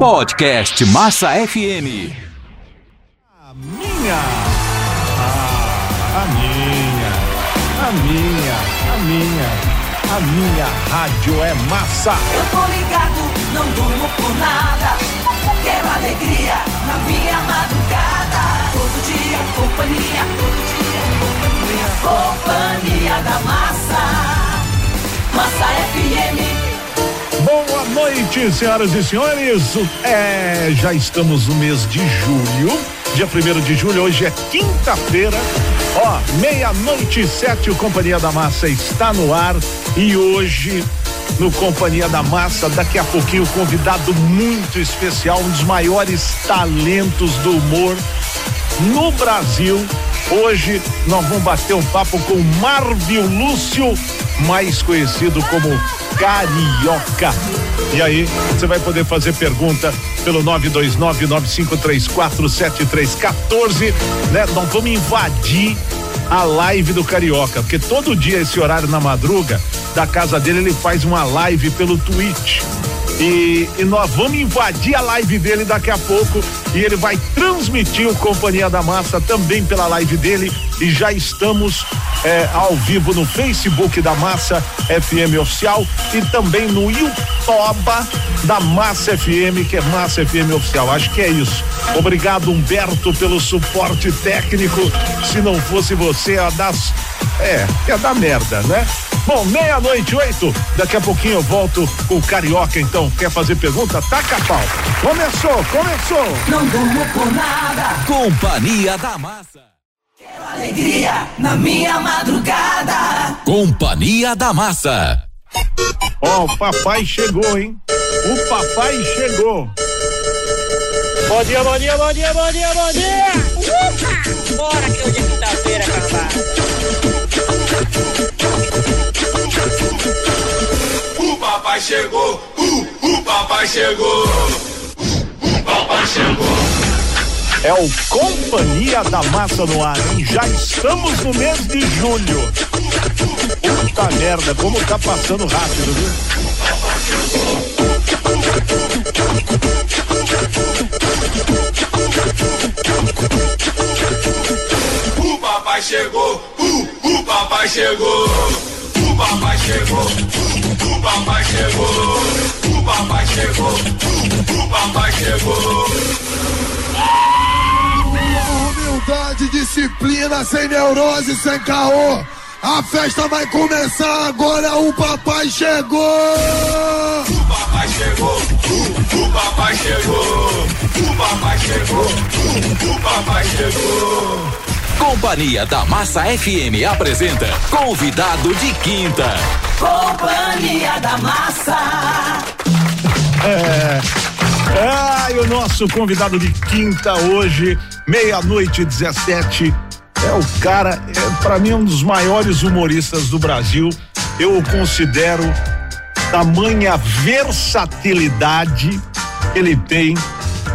Podcast Massa FM. A minha, ah, a minha, a minha, a minha, a minha rádio é massa. Eu tô ligado, não durmo por nada. Quero alegria na minha madrugada. Todo dia, companhia, todo dia, companhia. Companhia da massa. Massa FM. Boa noite, senhoras e senhores. É, já estamos no mês de julho. Dia 1 de julho, hoje é quinta-feira. Ó, meia-noite sete, o Companhia da Massa está no ar. E hoje, no Companhia da Massa, daqui a pouquinho, convidado muito especial, um dos maiores talentos do humor no Brasil. Hoje nós vamos bater um papo com Marvio Lúcio, mais conhecido como Carioca. E aí, você vai poder fazer pergunta pelo 929-9534-7314, né? Nós vamos invadir a live do Carioca, porque todo dia, esse horário na madruga, da casa dele, ele faz uma live pelo Twitch. E, e, nós vamos invadir a live dele daqui a pouco e ele vai transmitir o Companhia da Massa também pela live dele e já estamos é, ao vivo no Facebook da Massa FM Oficial e também no YouTube da Massa FM, que é Massa FM Oficial. Acho que é isso. Obrigado, Humberto, pelo suporte técnico. Se não fosse você, a das. É, é da merda, né? Bom, meia-noite, oito. Daqui a pouquinho eu volto com o Carioca, então. Quer fazer pergunta? Taca a pau. Começou, começou. Não durmo por nada. Companhia da Massa. Quero alegria na minha madrugada. Companhia da Massa. Ó, o papai chegou, hein? O papai chegou. Bom dia, bom dia, bom dia, bom dia, bom dia! Ufa! Bora que hoje é quinta-feira, carnaval. O papai chegou, uh, o papai chegou, o papai chegou. É o Companhia da Massa no ar, hein? Já estamos no mês de julho. Puta merda, como tá passando rápido, viu? O papai chegou, uh, o papai chegou, o papai chegou, uh, o papai chegou, o papai chegou, uh, o papai chegou. Humildade, disciplina, sem neurose, sem caô. A festa vai começar agora, o papai chegou! O papai chegou, uh, o papai chegou, o papai chegou, uh, o papai chegou. Companhia da Massa FM apresenta Convidado de Quinta. Companhia da massa. Ah, e o nosso convidado de quinta hoje, meia-noite e 17, é o cara, é para mim um dos maiores humoristas do Brasil. Eu o considero tamanha versatilidade que ele tem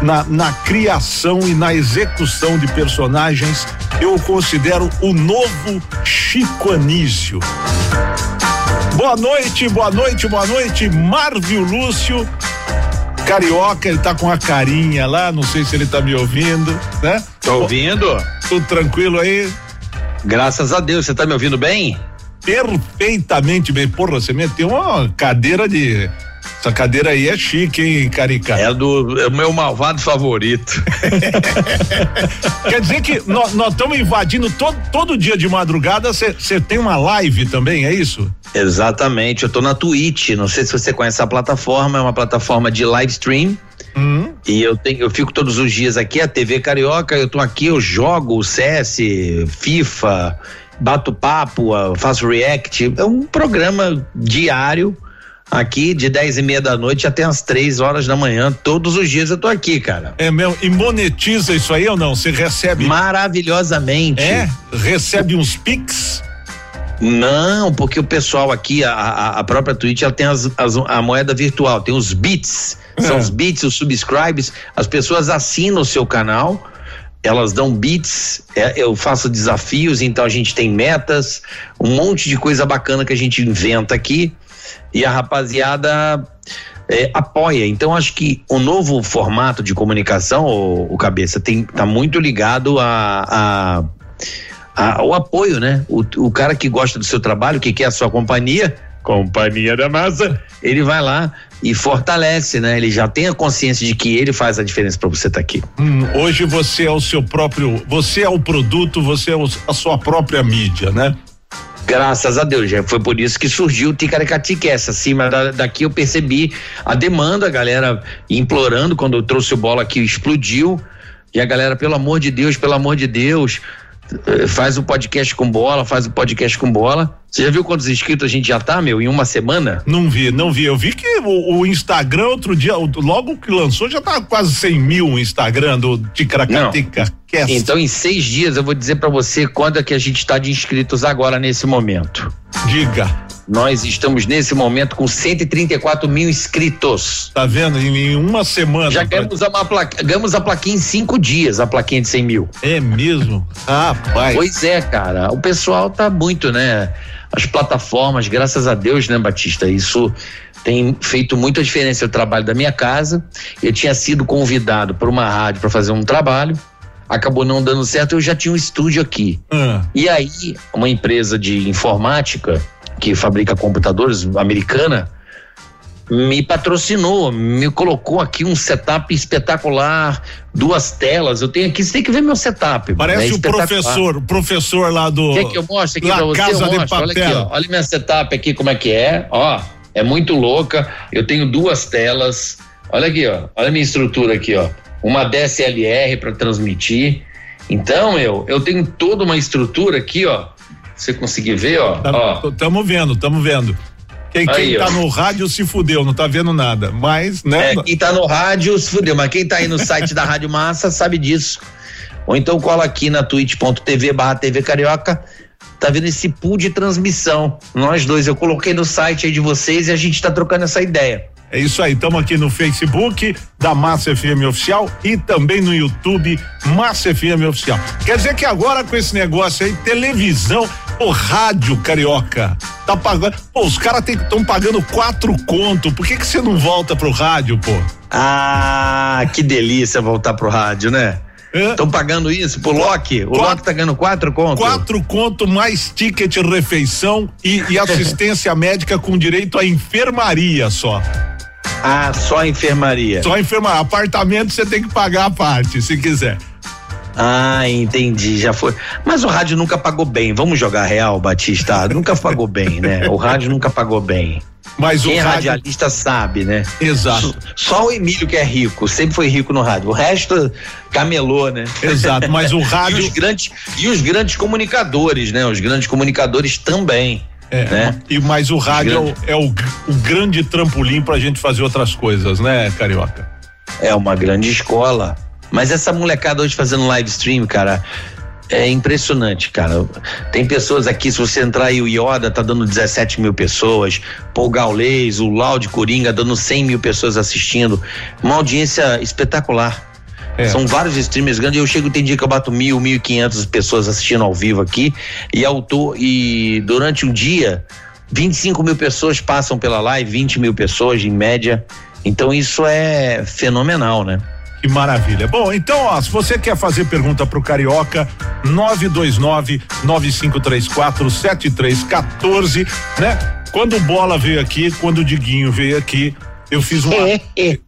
na, na criação e na execução de personagens. Eu o considero o novo Chico Anísio. Boa noite, boa noite, boa noite, Marvio Lúcio. Carioca, ele tá com a carinha lá, não sei se ele tá me ouvindo, né? Tô ouvindo? Tudo tranquilo aí? Graças a Deus, você tá me ouvindo bem? Perfeitamente bem. Porra, você meteu uma cadeira de. Essa cadeira aí é chique, hein, Carica? É do é o meu malvado favorito. Quer dizer que nós estamos invadindo todo, todo dia de madrugada. Você tem uma live também, é isso? Exatamente, eu tô na Twitch, não sei se você conhece a plataforma, é uma plataforma de live stream. Hum. E eu tenho, eu fico todos os dias aqui, a TV Carioca, eu tô aqui, eu jogo CS, FIFA, bato papo, faço react. É um programa diário aqui de 10 e meia da noite até as três horas da manhã. Todos os dias eu tô aqui, cara. É mesmo? E monetiza isso aí ou não? Você recebe? Maravilhosamente. É? Recebe uns pics? Não, porque o pessoal aqui, a, a, a própria Twitch, ela tem as, as- a moeda virtual, tem os bits, são É. os bits, os subscribes, as pessoas assinam o seu canal, elas dão bits, é, eu faço desafios, então a gente tem metas, um monte de coisa bacana que a gente inventa aqui, e a rapaziada é, apoia. Então acho que o novo formato de comunicação, o, o cabeça, tem tá muito ligado a, a, a o apoio, né? O, o cara que gosta do seu trabalho, que quer a sua companhia, companhia da massa, ele vai lá e fortalece, né? Ele já tem a consciência de que ele faz a diferença para você estar tá aqui. Hum, hoje você é o seu próprio, você é o produto, você é o, a sua própria mídia, né? Graças a Deus, já foi por isso que surgiu o Ticaracati essa acima da, daqui eu percebi a demanda, a galera implorando quando eu trouxe o bola aqui explodiu. E a galera, pelo amor de Deus, pelo amor de Deus, faz o um podcast com bola, faz o um podcast com bola. Você já viu quantos inscritos a gente já tá, meu, em uma semana? Não vi, não vi. Eu vi que o, o Instagram outro dia, logo que lançou, já tá quase 100 mil o Instagram do Ticaracatica. Então, em seis dias, eu vou dizer para você quando é que a gente está de inscritos agora nesse momento. Diga. Nós estamos nesse momento com 134 mil inscritos. Tá vendo? Em, em uma semana. Já ganhamos a, placa, ganhamos a plaquinha em cinco dias, a plaquinha de 100 mil. É mesmo? Rapaz. Pois é, cara. O pessoal tá muito, né? As plataformas, graças a Deus, né, Batista? Isso tem feito muita diferença. o trabalho da minha casa. Eu tinha sido convidado por uma rádio para fazer um trabalho acabou não dando certo, eu já tinha um estúdio aqui. Uhum. E aí, uma empresa de informática que fabrica computadores americana me patrocinou, me colocou aqui um setup espetacular, duas telas. Eu tenho aqui, você tem que ver meu setup. Parece é o professor, o professor lá do. Quer que eu mostre aqui pra você? Casa de papel. Olha aqui, ó. Olha minha setup aqui, como é que é. Ó, é muito louca. Eu tenho duas telas. Olha aqui, ó. Olha a minha estrutura aqui, ó uma DSLR para transmitir. Então, eu, eu tenho toda uma estrutura aqui, ó. Você conseguir ver, ó. Tá, vendo, estamos vendo. Quem, aí, quem tá no rádio se fudeu, não tá vendo nada. Mas, né? É, quem tá no rádio se fudeu, mas quem tá aí no site da Rádio Massa sabe disso. Ou então cola aqui na twitch.tv barra TV Carioca, tá vendo esse pool de transmissão. Nós dois, eu coloquei no site aí de vocês e a gente tá trocando essa ideia. É isso aí, estamos aqui no Facebook da Massa FM Oficial e também no YouTube Massa FM Oficial. Quer dizer que agora com esse negócio aí, televisão, o rádio carioca, tá pagando. Pô, os caras estão pagando quatro conto. Por que que você não volta pro rádio, pô? Ah, que delícia voltar pro rádio, né? Estão pagando isso pro Loki? O Loki tá ganhando quatro conto? Quatro conto mais ticket refeição e, e assistência médica com direito à enfermaria só. Ah, só enfermaria. Só enfermaria. Apartamento você tem que pagar a parte, se quiser. Ah, entendi, já foi. Mas o rádio nunca pagou bem. Vamos jogar real, Batista? nunca pagou bem, né? O rádio nunca pagou bem. Mas Quem o é rádio... radialista sabe, né? Exato. Só o Emílio que é rico, sempre foi rico no rádio. O resto camelou, né? Exato, mas o rádio. e, os grandes, e os grandes comunicadores, né? Os grandes comunicadores também. É, né? e mas o rádio é o, o grande trampolim para a gente fazer outras coisas, né, Carioca? É uma grande escola. Mas essa molecada hoje fazendo live stream, cara, é impressionante, cara. Tem pessoas aqui, se você entrar aí, o Yoda tá dando 17 mil pessoas, Paul Gaulês, o Laude Coringa dando 100 mil pessoas assistindo. Uma audiência espetacular. É. São vários streamers grandes. Eu chego, tem dia que eu bato mil, mil e quinhentas pessoas assistindo ao vivo aqui. E, autor, e durante um dia, 25 mil pessoas passam pela live, 20 mil pessoas em média. Então isso é fenomenal, né? Que maravilha. Bom, então, ó, se você quer fazer pergunta pro Carioca, 929 9534 7314, né? Quando o Bola veio aqui, quando o Diguinho veio aqui, eu fiz um,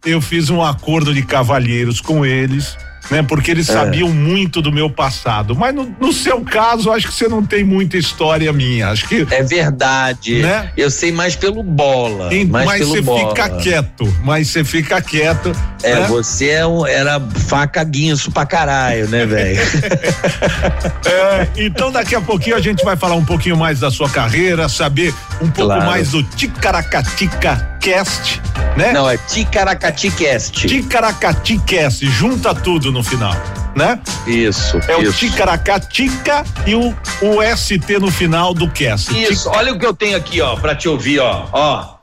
eu fiz um acordo de cavalheiros com eles né? Porque eles é. sabiam muito do meu passado. Mas no, no, seu caso, acho que você não tem muita história minha. Acho que. É verdade. Né? Eu sei mais pelo bola. Em, mais mas você fica quieto. Mas você fica quieto. É, né? você é um, era faca guinso pra caralho, né, velho? é, então daqui a pouquinho a gente vai falar um pouquinho mais da sua carreira, saber um pouco claro. mais do Ticaracatica Cast, né? Não, é Ticaracati Cast. Ticaracati Cast, junta tudo no final, né? Isso. É isso. o Ticaracatica e o, o ST no final do cast. Isso, olha o que eu tenho aqui, ó, pra te ouvir, ó, ó.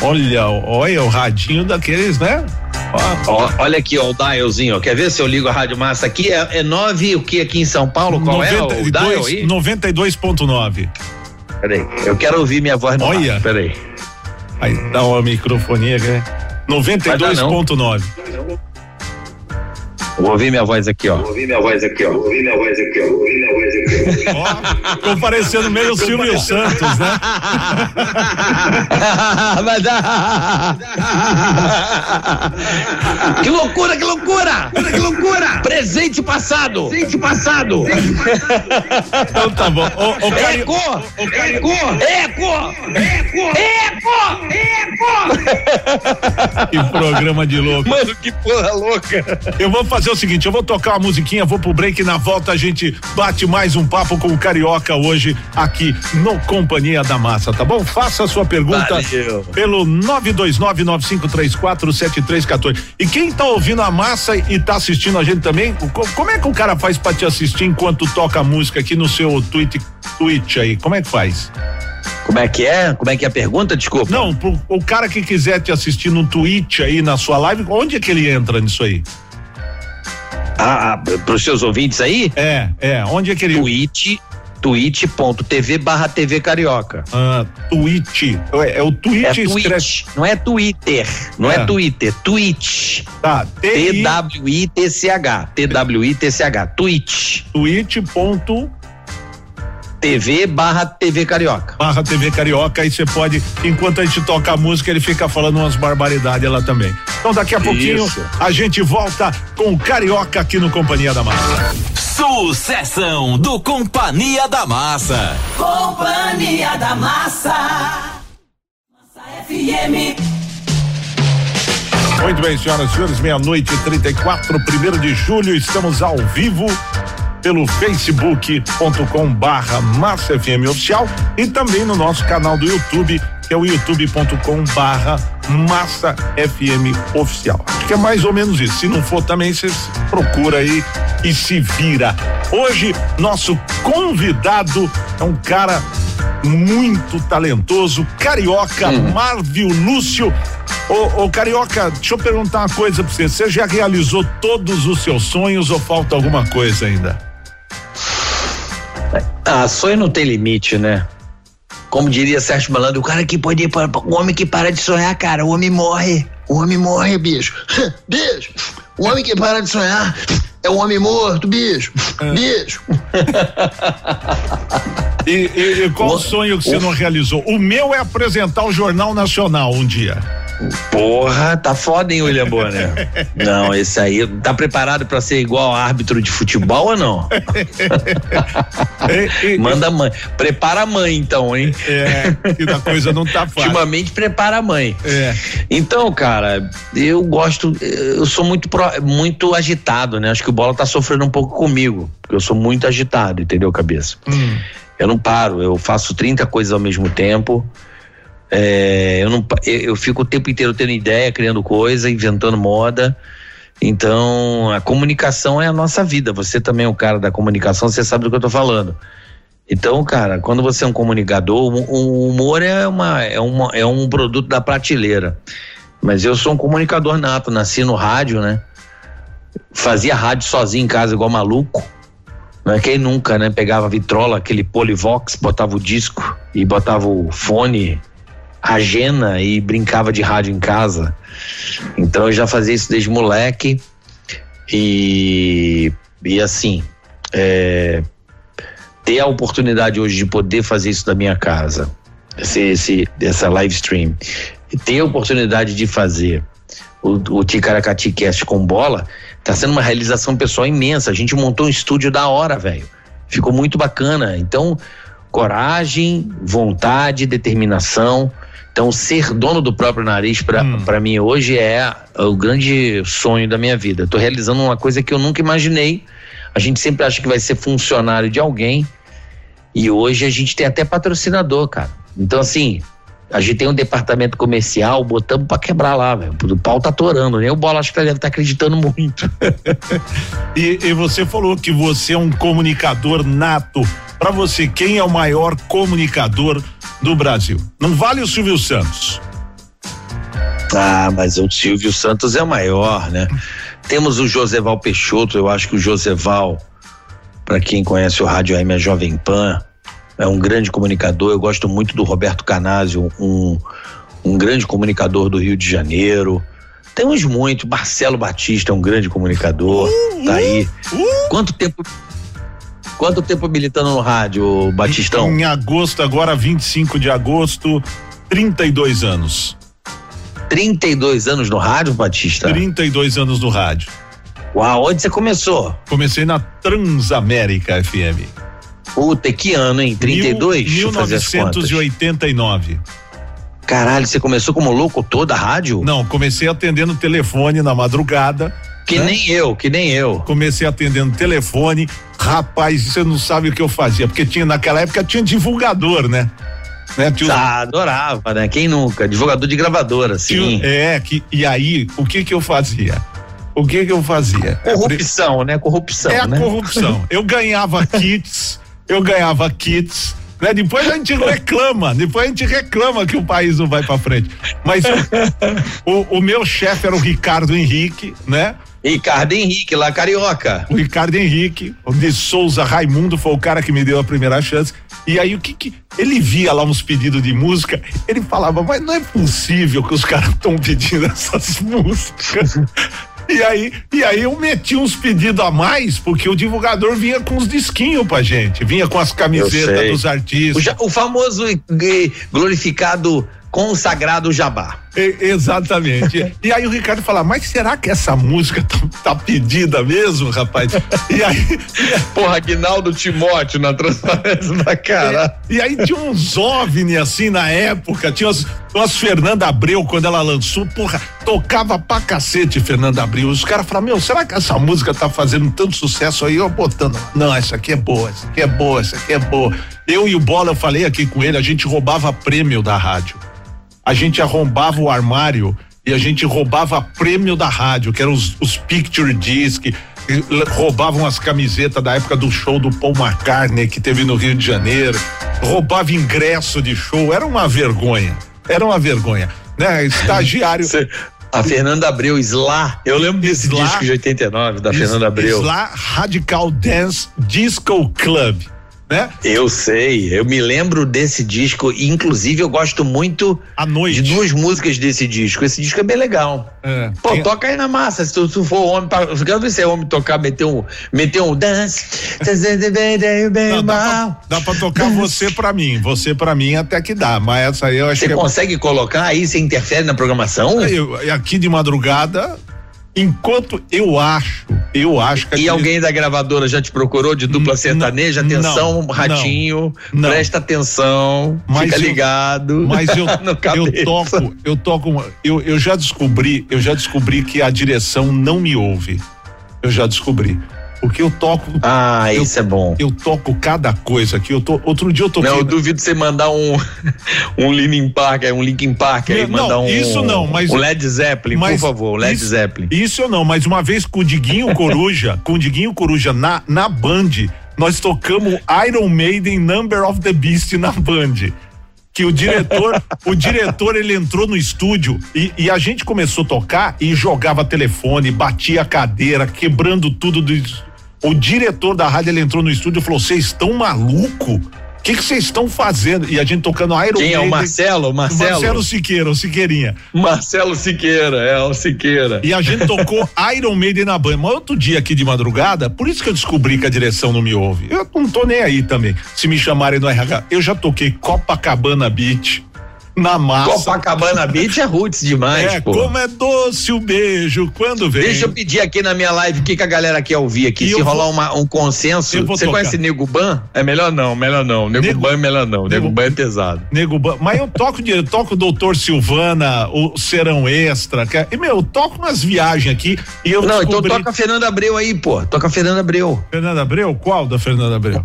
Olha, olha o radinho daqueles, né? Ó, ó, olha aqui, ó, o dialzinho. Quer ver se eu ligo a Rádio Massa aqui? É, é 9, o que aqui em São Paulo? Qual 92, é o dial aí? 92.9. Peraí, eu quero ouvir minha voz no Olha. Peraí. Aí dá uma microfonia, né? 92.9. Vou ouvir minha voz aqui, ó. Ouvi minha voz aqui, ó. Ouvi minha voz aqui, ó. Ouvi minha voz aqui, ó. Ficou parecendo meio Silvio Santos, né? Vai dar. que loucura, que loucura! Que loucura! Presente passado! Presente passado! Então tá bom. Ô, ô, Cari- Eco! Eco! Eco! Eco! Eco! Que programa de louco. Mano, que porra louca! Eu vou fazer o seguinte, eu vou tocar uma musiquinha, vou pro break e na volta a gente bate mais um papo com o Carioca hoje aqui no Companhia da Massa, tá bom? Faça a sua pergunta Valeu. pelo 92995347314. E quem tá ouvindo a Massa e tá assistindo a gente também, co- como é que o cara faz pra te assistir enquanto toca música aqui no seu tweet, Twitch aí? Como é que faz? Como é que é? Como é que é a pergunta? Desculpa. Não, pro, o cara que quiser te assistir no Twitch aí na sua live, onde é que ele entra nisso aí? Ah, pros seus ouvintes aí? É, é, onde é que ele Twitch, twitch.tv barra TV Carioca. Ah, Twitch. É, é o Twitch É escreve. Twitch, não é Twitter, não é, É. Twitter, Twitch. Tá, T-W-I-T-C-H, T-W-I-T-C-H, Twitch, Twitch TV barra TV Carioca. barra TV Carioca aí você pode, enquanto a gente toca a música, ele fica falando umas barbaridades lá também. Então daqui a pouquinho Isso. a gente volta com o Carioca aqui no Companhia da Massa. Sucessão do Companhia da Massa. Companhia da Massa. Massa FM. Muito bem, senhoras e senhores, meia-noite e 34, primeiro de julho, estamos ao vivo pelo facebook.com barra Massa FM Oficial e também no nosso canal do YouTube, que é o youtube.com barra Massa FM Oficial. Acho que é mais ou menos isso. Se não for também, você procura aí e se vira. Hoje, nosso convidado é um cara muito talentoso, carioca, Marvio Lúcio. Ô, ô, Carioca, deixa eu perguntar uma coisa pra você. Você já realizou todos os seus sonhos ou falta alguma coisa ainda? Ah, sonho não tem limite, né? Como diria Sérgio Malandro, o cara que pode ir para o homem que para de sonhar, cara, o homem morre. O homem morre, bicho. bicho. O homem que para de sonhar é o homem morto, bicho. Bicho. E, e- e qual O- sonho que você o- não realizou? O meu é apresentar o Jornal Nacional um dia. Porra, tá foda, hein, William Bonner? Não, esse aí, tá preparado pra ser igual árbitro de futebol ou não? Manda a mãe. Prepara a mãe, então, hein? É, que a coisa não tá fácil. Ultimamente, prepara a mãe. É. Então, cara, eu gosto, eu sou muito muito agitado, né? Acho que o bola tá sofrendo um pouco comigo, porque eu sou muito agitado, entendeu, cabeça? Hum. Eu não paro, eu faço 30 coisas ao mesmo tempo. É, eu não eu, fico o tempo inteiro tendo ideia, criando coisa, inventando moda. Então, a comunicação é a nossa vida. Você também é um cara da comunicação, você sabe do que eu tô falando. Então, cara, quando você é um comunicador, o, o humor é, uma, é, uma, é um produto da prateleira. Mas eu sou um comunicador nato, nasci no rádio, né? Fazia rádio sozinho em casa, igual maluco. Não é quem nunca, né? Pegava a vitrola, aquele polivox, botava o disco e botava o fone, agena e brincava de rádio em casa. Então eu já fazia isso desde moleque. E, e assim, é, ter a oportunidade hoje de poder fazer isso da minha casa, esse, esse, essa live stream, ter a oportunidade de fazer o, o Ticaracati Cast com bola, tá sendo uma realização pessoal imensa. A gente montou um estúdio da hora, velho. Ficou muito bacana. Então, coragem, vontade, determinação. Então, ser dono do próprio nariz para Hum. pra mim hoje é o grande sonho da minha vida. Tô realizando uma coisa que eu nunca imaginei. A gente sempre acha que vai ser funcionário de alguém. E hoje a gente tem até patrocinador, cara. Então, assim, a gente tem um departamento comercial, botamos pra quebrar lá, velho. O pau tá atorando, né? O bola acho que deve estar acreditando muito. E, e você falou que você é um comunicador nato. Pra você, quem é o maior comunicador do Brasil? Não vale o Silvio Santos. Ah, mas o Silvio Santos é o maior, né? Temos o Joseval Peixoto, eu acho que o Joseval, para quem conhece o Rádio AM é Jovem Pan, é um grande comunicador. Eu gosto muito do Roberto Canásio, um, um grande comunicador do Rio de Janeiro. Temos muito. Marcelo Batista é um grande comunicador. tá aí. Quanto tempo. Quanto tempo militando no rádio, Batistão? Em agosto, agora 25 de agosto, 32 anos. 32 anos no rádio, Batista? 32 anos no rádio. Uau, onde você começou? Comecei na Transamérica FM. Puta, que ano, hein? 32? Mil, Deixa eu fazer as contas. 1989. Caralho, você começou como louco toda a rádio? Não, comecei atendendo telefone na madrugada. Que né? nem eu, que nem eu. Comecei atendendo telefone. Rapaz, você não sabe o que eu fazia, porque tinha naquela época tinha divulgador, né? né? Ah, adorava, né? Quem nunca? Divulgador de gravadora, sim. é, que, e aí, o que que eu fazia? O que que eu fazia? Corrupção, né? Corrupção, É a né? corrupção. Eu ganhava kits, eu ganhava kits. Né? Depois a gente reclama, depois a gente reclama que o país não vai pra frente. Mas o, o meu chefe era o Ricardo Henrique, né? Ricardo Henrique, lá carioca. O Ricardo Henrique, o de Souza Raimundo foi o cara que me deu a primeira chance. E aí o que que ele via lá uns pedidos de música, ele falava, mas não é possível que os caras estão pedindo essas músicas. E aí, e aí eu meti uns pedidos a mais, porque o divulgador vinha com os disquinhos pra gente, vinha com as camisetas dos O, artistas. ja- o famoso eh, glorificado consagrado jabá. E- exatamente. e aí o Ricardo fala, mas será que essa música tá, tá pedida mesmo, rapaz? E aí, Porra, Aguinaldo Timóteo na transparência da cara. E aí tinha uns OVNI assim na época, tinha umas, umas Fernanda Abreu quando ela lançou, porra, tocava pra cacete Fernanda Abreu. Os caras falaram, meu, será que essa música tá fazendo tanto sucesso aí? Eu botando, não, essa aqui é boa, essa aqui é boa, essa aqui é boa. Eu e o Bola, eu falei aqui com ele, a gente roubava prêmio da rádio. A gente arrombava o armário e a gente roubava prêmio da rádio, que eram os, os picture disc, roubavam as camisetas da época do show do Paul McCartney que teve no Rio de Janeiro, roubava ingresso de show, era uma vergonha, era uma vergonha, né? Estagiário. A Fernanda Abreu, Slá. Eu lembro desse Slá. disco de 89, da Fernanda Abreu. Isla Radical Dance Disco Club, né? Eu sei, eu me lembro desse disco, inclusive eu gosto muito À noite. de duas músicas desse disco. Esse disco é bem legal. É, Pô, tem- toca aí na massa, se tu, tu for homem, pra, eu quero ver se é homem tocar, meter um, meter um dance. Não, dá, pra, dá pra tocar você pra mim, você pra mim até que dá, mas essa aí eu acho Você que é consegue colocar aí, você interfere na programação? Eu, aqui de madrugada, enquanto eu acho, eu acho que E aquele- alguém da gravadora já te procurou de dupla sertaneja? Atenção, não, ratinho, não. presta atenção, Mas fica eu- ligado. mas eu, no eu toco, eu toco, eu, eu já descobri, eu já descobri que a direção não me ouve. Eu já descobri. Porque eu toco, Ah, eu- isso é bom. eu toco cada coisa aqui. Eu tô, outro dia eu toquei. Não, eu duvido você mandar um um Linkin Park, um Linkin Park aí, Não, mandar um isso não, mas- um Led Zeppelin, mas por favor, Led isso- Zeppelin. Isso eu não, mas uma vez com o Diguinho Coruja, com o Diguinho Coruja na, na Band, nós tocamos Iron Maiden Number of the Beast na Band. Que o diretor, o diretor ele entrou no estúdio e, e a gente começou a tocar e jogava telefone, batia a cadeira, quebrando tudo do, o diretor da rádio ele entrou no estúdio e falou: "Vocês estão maluco? O que vocês estão fazendo?" E a gente tocando Iron Quem é o Marcelo? Marcelo? Marcelo Siqueira, o Siqueirinha. Marcelo Siqueira, é o Siqueira. E a gente tocou Iron Maiden na banda. Mas outro dia aqui de madrugada, por isso que eu descobri que a direção não me ouve. Eu não tô nem aí também. Se me chamarem no RH, eu já toquei Copacabana Beach na massa. Copacabana Beach é roots demais, é, pô. como é doce o beijo quando vem. Deixa eu pedir aqui na minha live o que, que a galera quer ouvir aqui. E Se rolar vou- uma- um consenso. Você tocar. conhece Nego Ban? É melhor não, melhor não. Nego, Nego- Ban é melhor não. Nego, Nego- Ban é pesado. Nego Ban- mas eu toco de, eu toco o Doutor Silvana, o Serão Extra, que é- e meu, eu toco umas viagens aqui e eu Não, então descobri... toca a Fernanda Abreu aí, pô. Toca a Fernanda Abreu. Fernanda Abreu? Qual da Fernanda Abreu?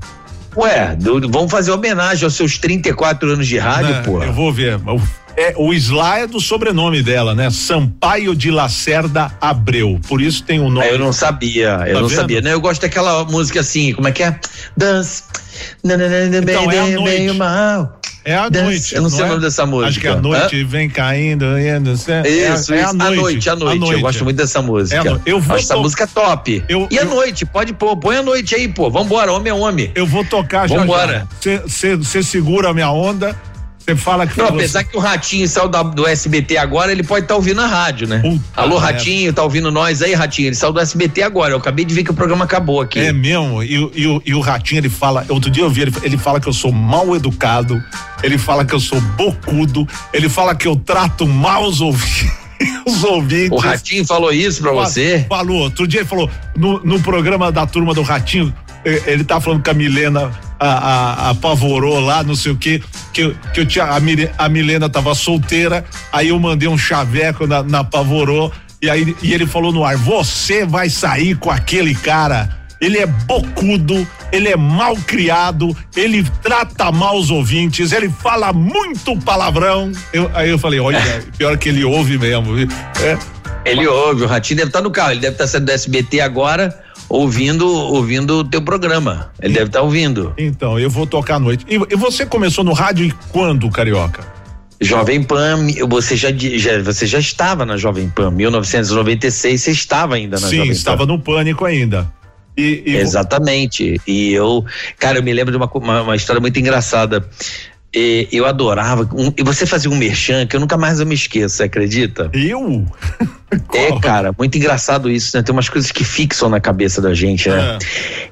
Ué, do- vamos fazer homenagem aos seus 34 anos de rádio, Né, pô. Eu vou ver. O, é, o Isla é do sobrenome dela, né? Sampaio de Lacerda Abreu. Por isso tem o nome. Ah, eu não sabia, eu Tá não vendo? sabia. Não, eu gosto daquela música assim, como é que é? Dance. Então, é noite. bem, mal. É a Dance. noite. Eu não sei o é? nome dessa música. Acho que a noite vem caindo. não sei- é, Isso, é isso. a A noite. noite, a noite. Eu gosto muito dessa música. É noite. Eu vou Acho essa música top. Eu- e a eu- noite? Pode pôr. Põe a noite aí, pô. Vambora, homem é homem. Eu vou tocar já. Vambora. Você segura a minha onda. Você fala que Não, você- apesar que o Ratinho saiu da- do SBT agora, ele pode estar ouvindo a rádio, né? Puta Alô. Ratinho, tá ouvindo nós aí, Ratinho? Ele saiu do SBT agora. Eu acabei de ver que o programa acabou aqui. É mesmo, e, o- e, e o Ratinho, ele fala, outro dia eu vi, ele, ele fala que eu sou mal educado, ele fala que eu sou bocudo, ele fala que eu trato mal os, ouvi os ouvintes. O Ratinho falou isso pra você? Falou, outro dia ele falou, no, no programa da turma do Ratinho, ele tá falando que a Milena a, a- apavorou lá, não sei o quê, que, que eu tinha, a, Mire- a Milena tava solteira, aí eu mandei um chaveco na, na apavorou, e aí e ele falou no ar, você vai sair com aquele cara, ele é bocudo, ele é mal criado, ele trata mal os ouvintes, ele fala muito palavrão. Eu- aí eu falei, olha, pior que ele ouve mesmo. É, Ele ouve, o Ratinho deve estar no carro, ele deve estar saindo do SBT agora, ouvindo ouvindo o teu programa. Ele deve estar ouvindo. Então, eu vou tocar à noite. E, e você começou no rádio e quando, Carioca? Jovem Pan, você já, já- você já estava na Jovem Pan, 1996, você estava ainda na Sim, Jovem estava Pan. no pânico ainda. E, e Exatamente. E eu, cara, eu me lembro de uma, uma, uma história muito engraçada. E eu adorava. um- e você fazia um merchan que eu nunca mais eu me esqueço, você acredita? eu? É, cara, muito engraçado isso, né? Tem umas coisas que fixam na cabeça da gente, né?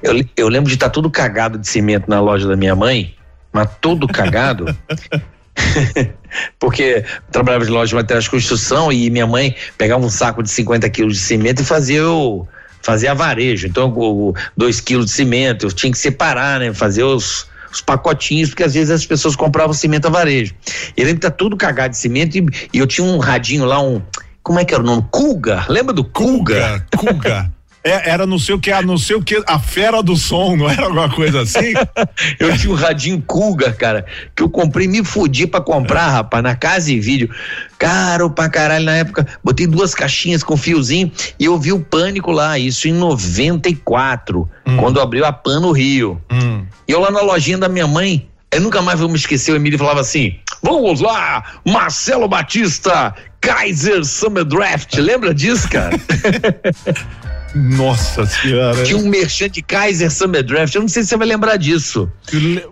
É. Eu, eu lembro de estar tudo cagado de cimento na loja da minha mãe, mas todo cagado. Porque eu trabalhava de loja de materiais de construção e minha mãe pegava um saco de 50 quilos de cimento e fazia o. Fazia varejo. Então, o, dois quilos de cimento, eu tinha que separar, né? Fazer os, os pacotinhos, porque às vezes as pessoas compravam cimento a varejo. E que tá tudo cagado de cimento e, e eu tinha um radinho lá, um. Como é que era o nome? Kuga. Lembra do? Kuga. Kuga. É, era não sei o que, a não sei o que, a fera do som, não era alguma coisa assim? Eu tinha um radinho Kuga, cara, que eu comprei, me fudi pra comprar, rapaz, na casa e vídeo. Caro pra caralho na época. Botei duas caixinhas com fiozinho e eu vi o pânico lá, isso em 94, quando abriu a PAN no Rio. Hum. E eu lá na lojinha da minha mãe, eu nunca mais vou me esquecer, o Emílio falava assim: vamos lá, Marcelo Batista, Kaiser Summer Draft. Lembra disso, cara? Nossa senhora. Tinha um merchan de Kaiser Summer Draft. Eu não sei se você vai lembrar disso.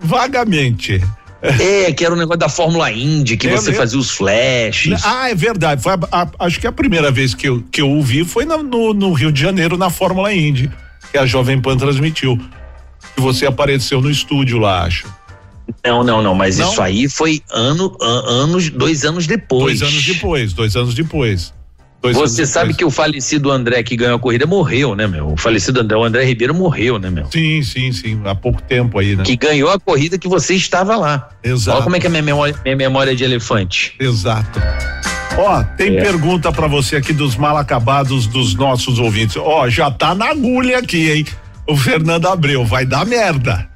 Vagamente. É, que era um negócio da Fórmula Indy, que Eu você lembro. fazia os flashes. Ah, é verdade. Foi a- a- acho que a primeira vez que eu, que eu ouvi foi na- no, no Rio de Janeiro, na Fórmula Indy, que a Jovem Pan transmitiu. Que você apareceu no estúdio lá, acho. Não, não, não, mas Não? isso aí foi ano, an- anos, dois anos depois. Dois anos depois, dois anos depois. Dois Você sabe depois. que o falecido André que ganhou a corrida morreu, né, meu? O falecido André, o André Ribeiro morreu, né, meu? Sim, sim, sim. Há pouco tempo aí, né? Que ganhou a corrida que você estava lá. Exato. Olha como é que é a minha memória, minha memória de elefante. Exato. Ó, tem É. pergunta pra você aqui dos mal acabados dos nossos ouvintes. Ó, já tá na agulha aqui, hein? O Fernando Abreu, vai dar merda.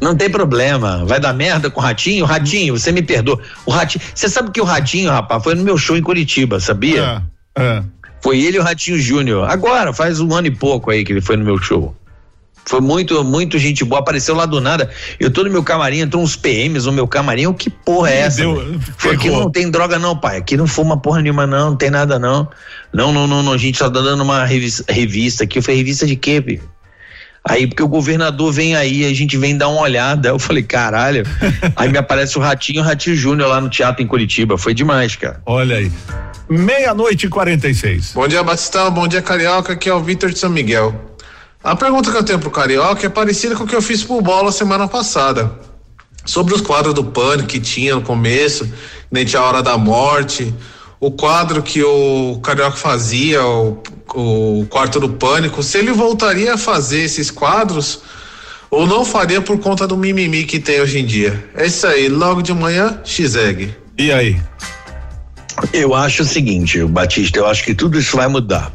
Não tem problema. Vai dar merda com o Ratinho? Ratinho, você me perdoa. O Ratinho. Você sabe que o Ratinho, rapaz, foi no meu show em Curitiba, sabia? É, é. Foi ele e o Ratinho Júnior. Agora, faz um ano e pouco aí que ele foi no meu show. Foi muito, muito gente boa. Apareceu lá do nada. Eu tô no meu camarim, entrou uns PMs no meu camarim. Eu, que porra é essa? Deu-? Foi, aqui não tem droga, não, pai. Aqui não fuma porra nenhuma, não. Não tem nada, não. Não, não, não, não. A gente tá dando uma revista, revista aqui. Eu falei, revista de quê, filho? Aí, porque o governador vem aí, a gente vem dar uma olhada. Eu falei, caralho. aí me aparece o Ratinho, o Ratinho Júnior lá no teatro em Curitiba. Foi demais, cara. Olha aí. Meia-noite e 46. Bom dia, Batistão. Bom dia, Carioca. Aqui é o Vitor de São Miguel. A pergunta que eu tenho pro Carioca é parecida com o que eu fiz pro Bola semana passada. Sobre os quadros do Pânico que tinha no começo, nem tinha a Hora da Morte, o quadro que o Carioca fazia, o, o Quarto do Pânico, se ele voltaria a fazer esses quadros ou não faria por conta do mimimi que tem hoje em dia. É isso aí, logo de manhã, X-Egg. E aí? Eu acho o seguinte, Batista, eu acho que tudo isso vai mudar.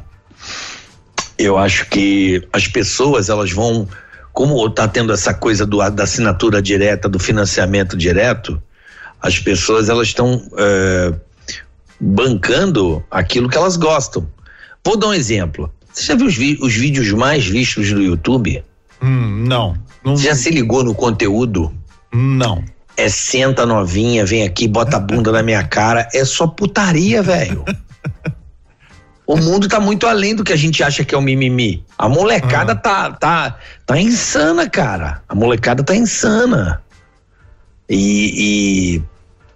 Eu acho que as pessoas, elas vão, como tá tendo essa coisa do, da assinatura direta, do financiamento direto, as pessoas, elas estão é, bancando aquilo que elas gostam. Vou dar um exemplo. Você já viu os, os vídeos mais vistos do YouTube? Hum, não. Não, já se ligou no conteúdo? não. É senta novinha, vem aqui, bota a bunda na minha cara. É só putaria, velho. O mundo tá muito além do que a gente acha que é o mimimi. A molecada tá, tá, tá insana, cara. A molecada tá insana. E,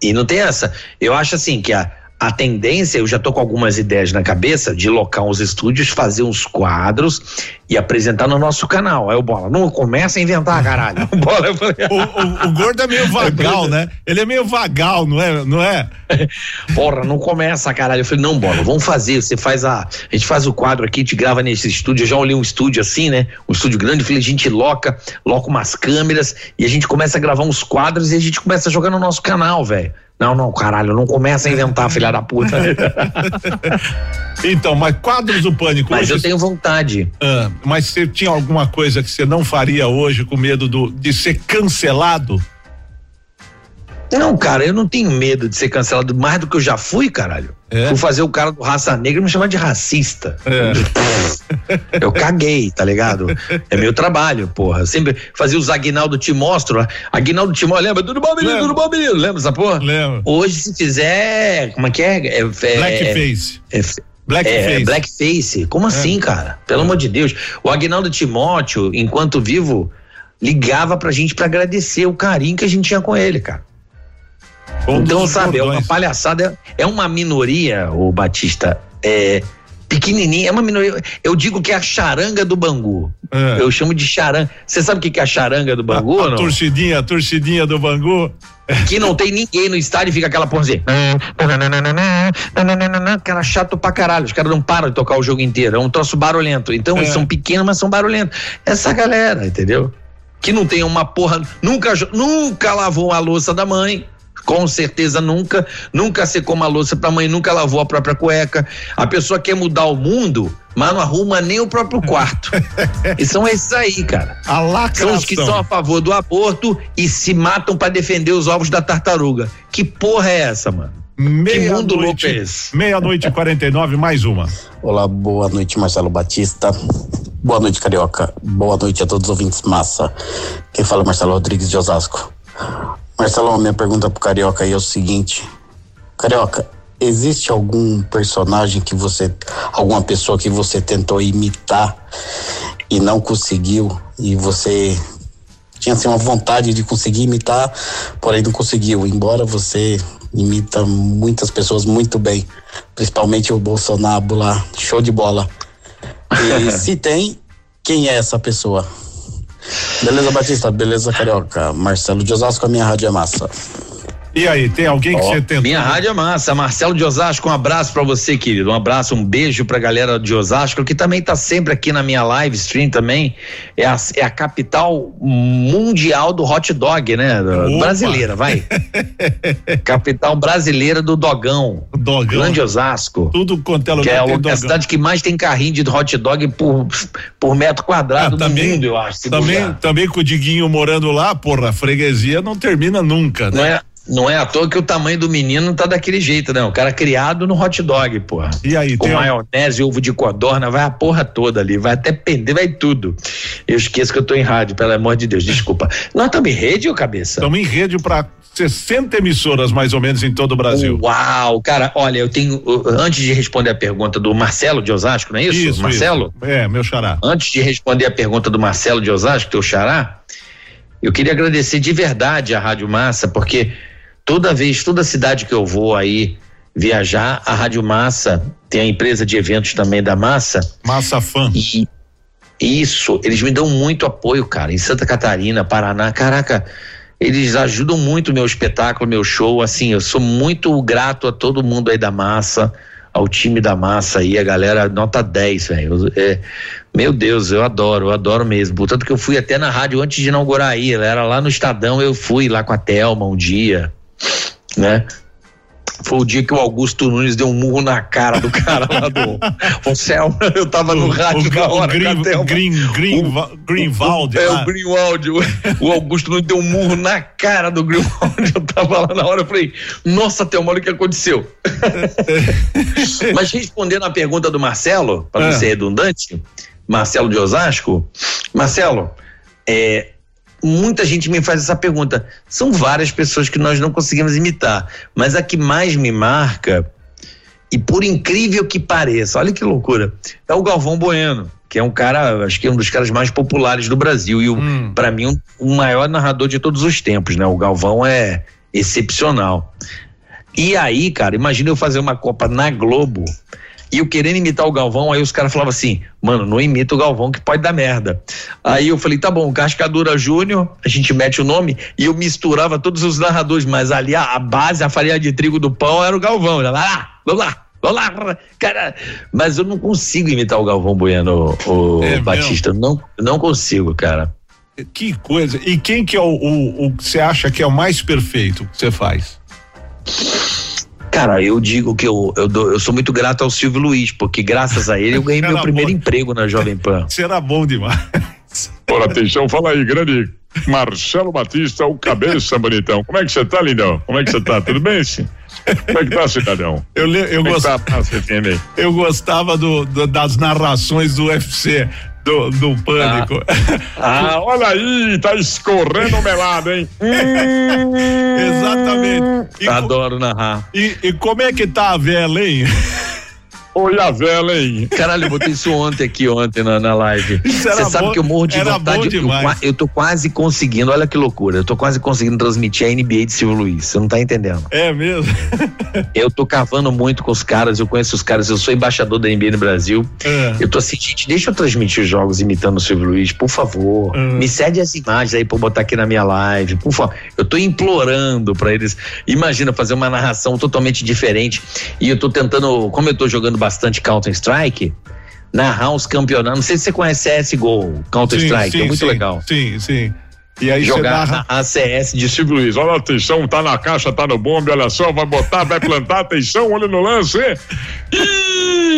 e E não tem essa. Eu acho assim que a, a tendência, eu já tô com algumas ideias na cabeça de locar uns estúdios, fazer uns quadros e apresentar no nosso canal. Aí o Bola, não começa a inventar, caralho. O Bola, falei, O, o, o gordo é meio vagal, né? Ele é meio vagal, não é? Não é? porra, não começa, caralho. Eu falei, não, Bola, vamos fazer. Você faz a. A gente faz o quadro aqui, te grava nesse estúdio. Eu já olhei um estúdio assim, né? Um estúdio grande. Eu falei, a gente loca, loca umas câmeras e a gente começa a gravar uns quadros e a gente começa a jogar no nosso canal, velho. Não, não, caralho, não começa a inventar, filha da puta. Então, mas quadros do pânico. Mas hoje- eu tenho vontade. Ah, mas você tinha alguma coisa que você não faria hoje com medo do, de ser cancelado? Não, cara, eu não tenho medo de ser cancelado mais do que eu já fui, caralho. É? Fui fazer o cara do raça negra me chamar de racista. É. Eu caguei, tá ligado? É meu trabalho, porra. Eu sempre fazia o Aguinaldo Te Mostro. Aguinaldo Te Mostro, lembra? Tudo bom, menino? Lembro. Tudo bom, menino? Lembra essa porra? Lembro. Hoje, se fizer. Como é que é? é, é Blackface. É, Blackface. é, blackface. Como assim, cara? Pelo amor de Deus. O Agnaldo Timóteo, enquanto vivo, ligava pra gente pra agradecer o carinho que a gente tinha com ele, cara. Então, sabe, é uma palhaçada, é uma minoria, o Batista, é pequenininha, é uma minoria. Eu digo que é a charanga do Bangu. É. Eu chamo de charanga. Você sabe o que é a charanga do Bangu, a, a não? torcidinha, a torcidinha do Bangu. que não tem ninguém no estádio e fica aquela porra assim. Cara chato pra caralho. Os caras não param de tocar o jogo inteiro. É um troço barulhento. Então, É. eles são pequenos, mas são barulhentos. Essa galera, entendeu? Que não tem uma porra. Nunca, nunca lavou a louça da mãe. Com certeza nunca, nunca secou uma louça pra mãe, nunca lavou a própria cueca. A pessoa quer mudar o mundo, mas não arruma nem o próprio quarto. e são esses aí, cara. A lacração. São os que são a favor do aborto e se matam pra defender os ovos da tartaruga. Que porra é essa, mano? Meia mundo louco noite, é esse? Meia-noite e 49, mais uma. Olá, boa noite, Marcelo Batista. Boa noite, Carioca. Boa noite a todos os ouvintes massa. Quem fala é Marcelo Rodrigues de Osasco. Marcelo, minha pergunta pro Carioca aí é o seguinte. Carioca, existe algum personagem que você, alguma pessoa que você tentou imitar e não conseguiu e você tinha assim uma vontade de conseguir imitar, porém não conseguiu, embora você imita muitas pessoas muito bem, principalmente o Bolsonaro lá, show de bola. E se tem, quem é essa pessoa? Beleza, Batista? Beleza, Carioca? Marcelo de Osasco, a minha rádio é massa. E aí, tem alguém que você tentou? Minha rádio é massa. Marcelo de Osasco, um abraço pra você, querido. Um abraço, um beijo pra galera de Osasco, que também tá sempre aqui na minha live stream também. É a, é a capital mundial do hot dog, né? Opa. Brasileira, vai. capital brasileira do dogão. Dogão. Grande Osasco. Tudo quanto é lugar Que é tem a dogão. cidade que mais tem carrinho de hot dog por, por metro quadrado Ah, do mundo, eu acho. também, também com o Diguinho morando lá, porra, a freguesia não termina nunca, Não né? é, não é à toa que o tamanho do menino tá daquele jeito, né? O cara criado no hot dog, porra. E aí, Com maionese, ovo de codorna, vai a porra toda ali, vai até pender, vai tudo. Eu esqueço que eu tô em rádio, pelo amor de Deus, desculpa. Nós estamos em rede, ô cabeça? Estamos em rede para 60 emissoras mais ou menos em todo o Brasil. Uau, cara, olha, eu tenho, antes de responder a pergunta do Marcelo de Osasco, não é isso? Marcelo? isso. É, meu xará. Antes de responder a pergunta do Marcelo de Osasco, teu xará, eu queria agradecer de verdade a Rádio Massa, porque toda vez, toda cidade que eu vou aí viajar, a Rádio Massa tem a empresa de eventos também da Massa. Massa fã. E isso, eles me dão muito apoio, cara. Em Santa Catarina, Paraná, caraca, eles ajudam muito o meu espetáculo, meu show. Assim, eu sou muito grato a todo mundo aí da Massa, ao time da Massa aí, a galera nota 10, velho. É, meu Deus, eu adoro, eu adoro mesmo. Tanto que eu fui até na rádio antes de inaugurar aí, ela era lá no Estadão, eu fui lá com a Thelma um dia, né? Foi o dia que o Augusto Nunes deu um murro na cara do cara lá do. O Selma, eu tava no rádio o, na hora. o Green, Thelma. Green, Green, Greenwald. É lá. o Greenwald. O, o Augusto Nunes deu um murro na cara do Greenwald. Eu tava lá na hora, eu falei, nossa, Thelma, olha o que aconteceu. Mas respondendo a pergunta do Marcelo, para não É. ser redundante, Marcelo de Osasco, Marcelo, é, muita gente me faz essa pergunta. São várias pessoas que nós não conseguimos imitar, mas a que mais me marca, e por incrível que pareça, olha que loucura, é o Galvão Bueno, que é um cara, acho que é um dos caras mais populares do Brasil e Hum. para mim um, o maior narrador de todos os tempos, né? O Galvão é excepcional. E aí, cara, imagina eu fazer uma Copa na Globo e eu querendo imitar o Galvão, aí os caras falavam assim, mano, não imita o Galvão que pode dar merda. Aí eu falei, tá bom, Cascadura Júnior, a gente mete o nome e eu misturava todos os narradores, mas ali a, a base, a farinha de trigo do pão era o Galvão. Vai lá, vamos lá, vamos lá, cara. Mas eu não consigo imitar o Galvão Bueno, o É Batista, não, não consigo, cara. Que coisa. E quem que é o, o, o que você acha que é o mais perfeito que você faz? Cara, eu digo que eu, eu, dou- eu sou muito grato ao Silvio Luiz, porque graças a ele eu ganhei meu primeiro bom. emprego na Jovem Pan. Será bom demais. Ora, atenção, fala aí, grande Marcelo Batista, o cabeça bonitão. Como é que você tá, lindão? Como é que você tá? Tudo bem, sim? Como é que tá, cidadão? Eu, le- eu, Como é que gost, tá aí? eu gostava do, do- das narrações do UFC, do, do Pânico. Ah, olha aí, tá escorrendo melado, hein? Exatamente. E, Adoro narrar. e, e como é que tá a vela, hein? Oi, a vela, hein? Caralho, eu botei isso ontem aqui, ontem na, na live. Você sabe bom- que eu morro de vontade. eu, eu tô quase conseguindo, olha que loucura. Eu tô quase conseguindo transmitir a NBA de Silvio Luiz. Você não tá entendendo. É mesmo? Eu tô cavando muito com os caras, eu conheço os caras, eu sou embaixador da NBA no Brasil. É. Eu tô assim, gente, deixa eu transmitir os jogos imitando o Silvio Luiz, por favor. Uhum. Me cede as imagens aí pra eu botar aqui na minha live, por favor. Eu tô implorando pra eles. Imagina fazer uma narração totalmente diferente. E eu tô tentando, como eu tô jogando bastante Counter-Strike, narrar uns campeonatos. Não sei se você conhece CSGO, Counter-Strike, é muito sim, legal. Sim, sim. E aí Jogar você narra. a CS de Silvio Luiz, olha atenção, tá na caixa, tá no bombe, olha só, vai botar, vai plantar, atenção, olha no lance.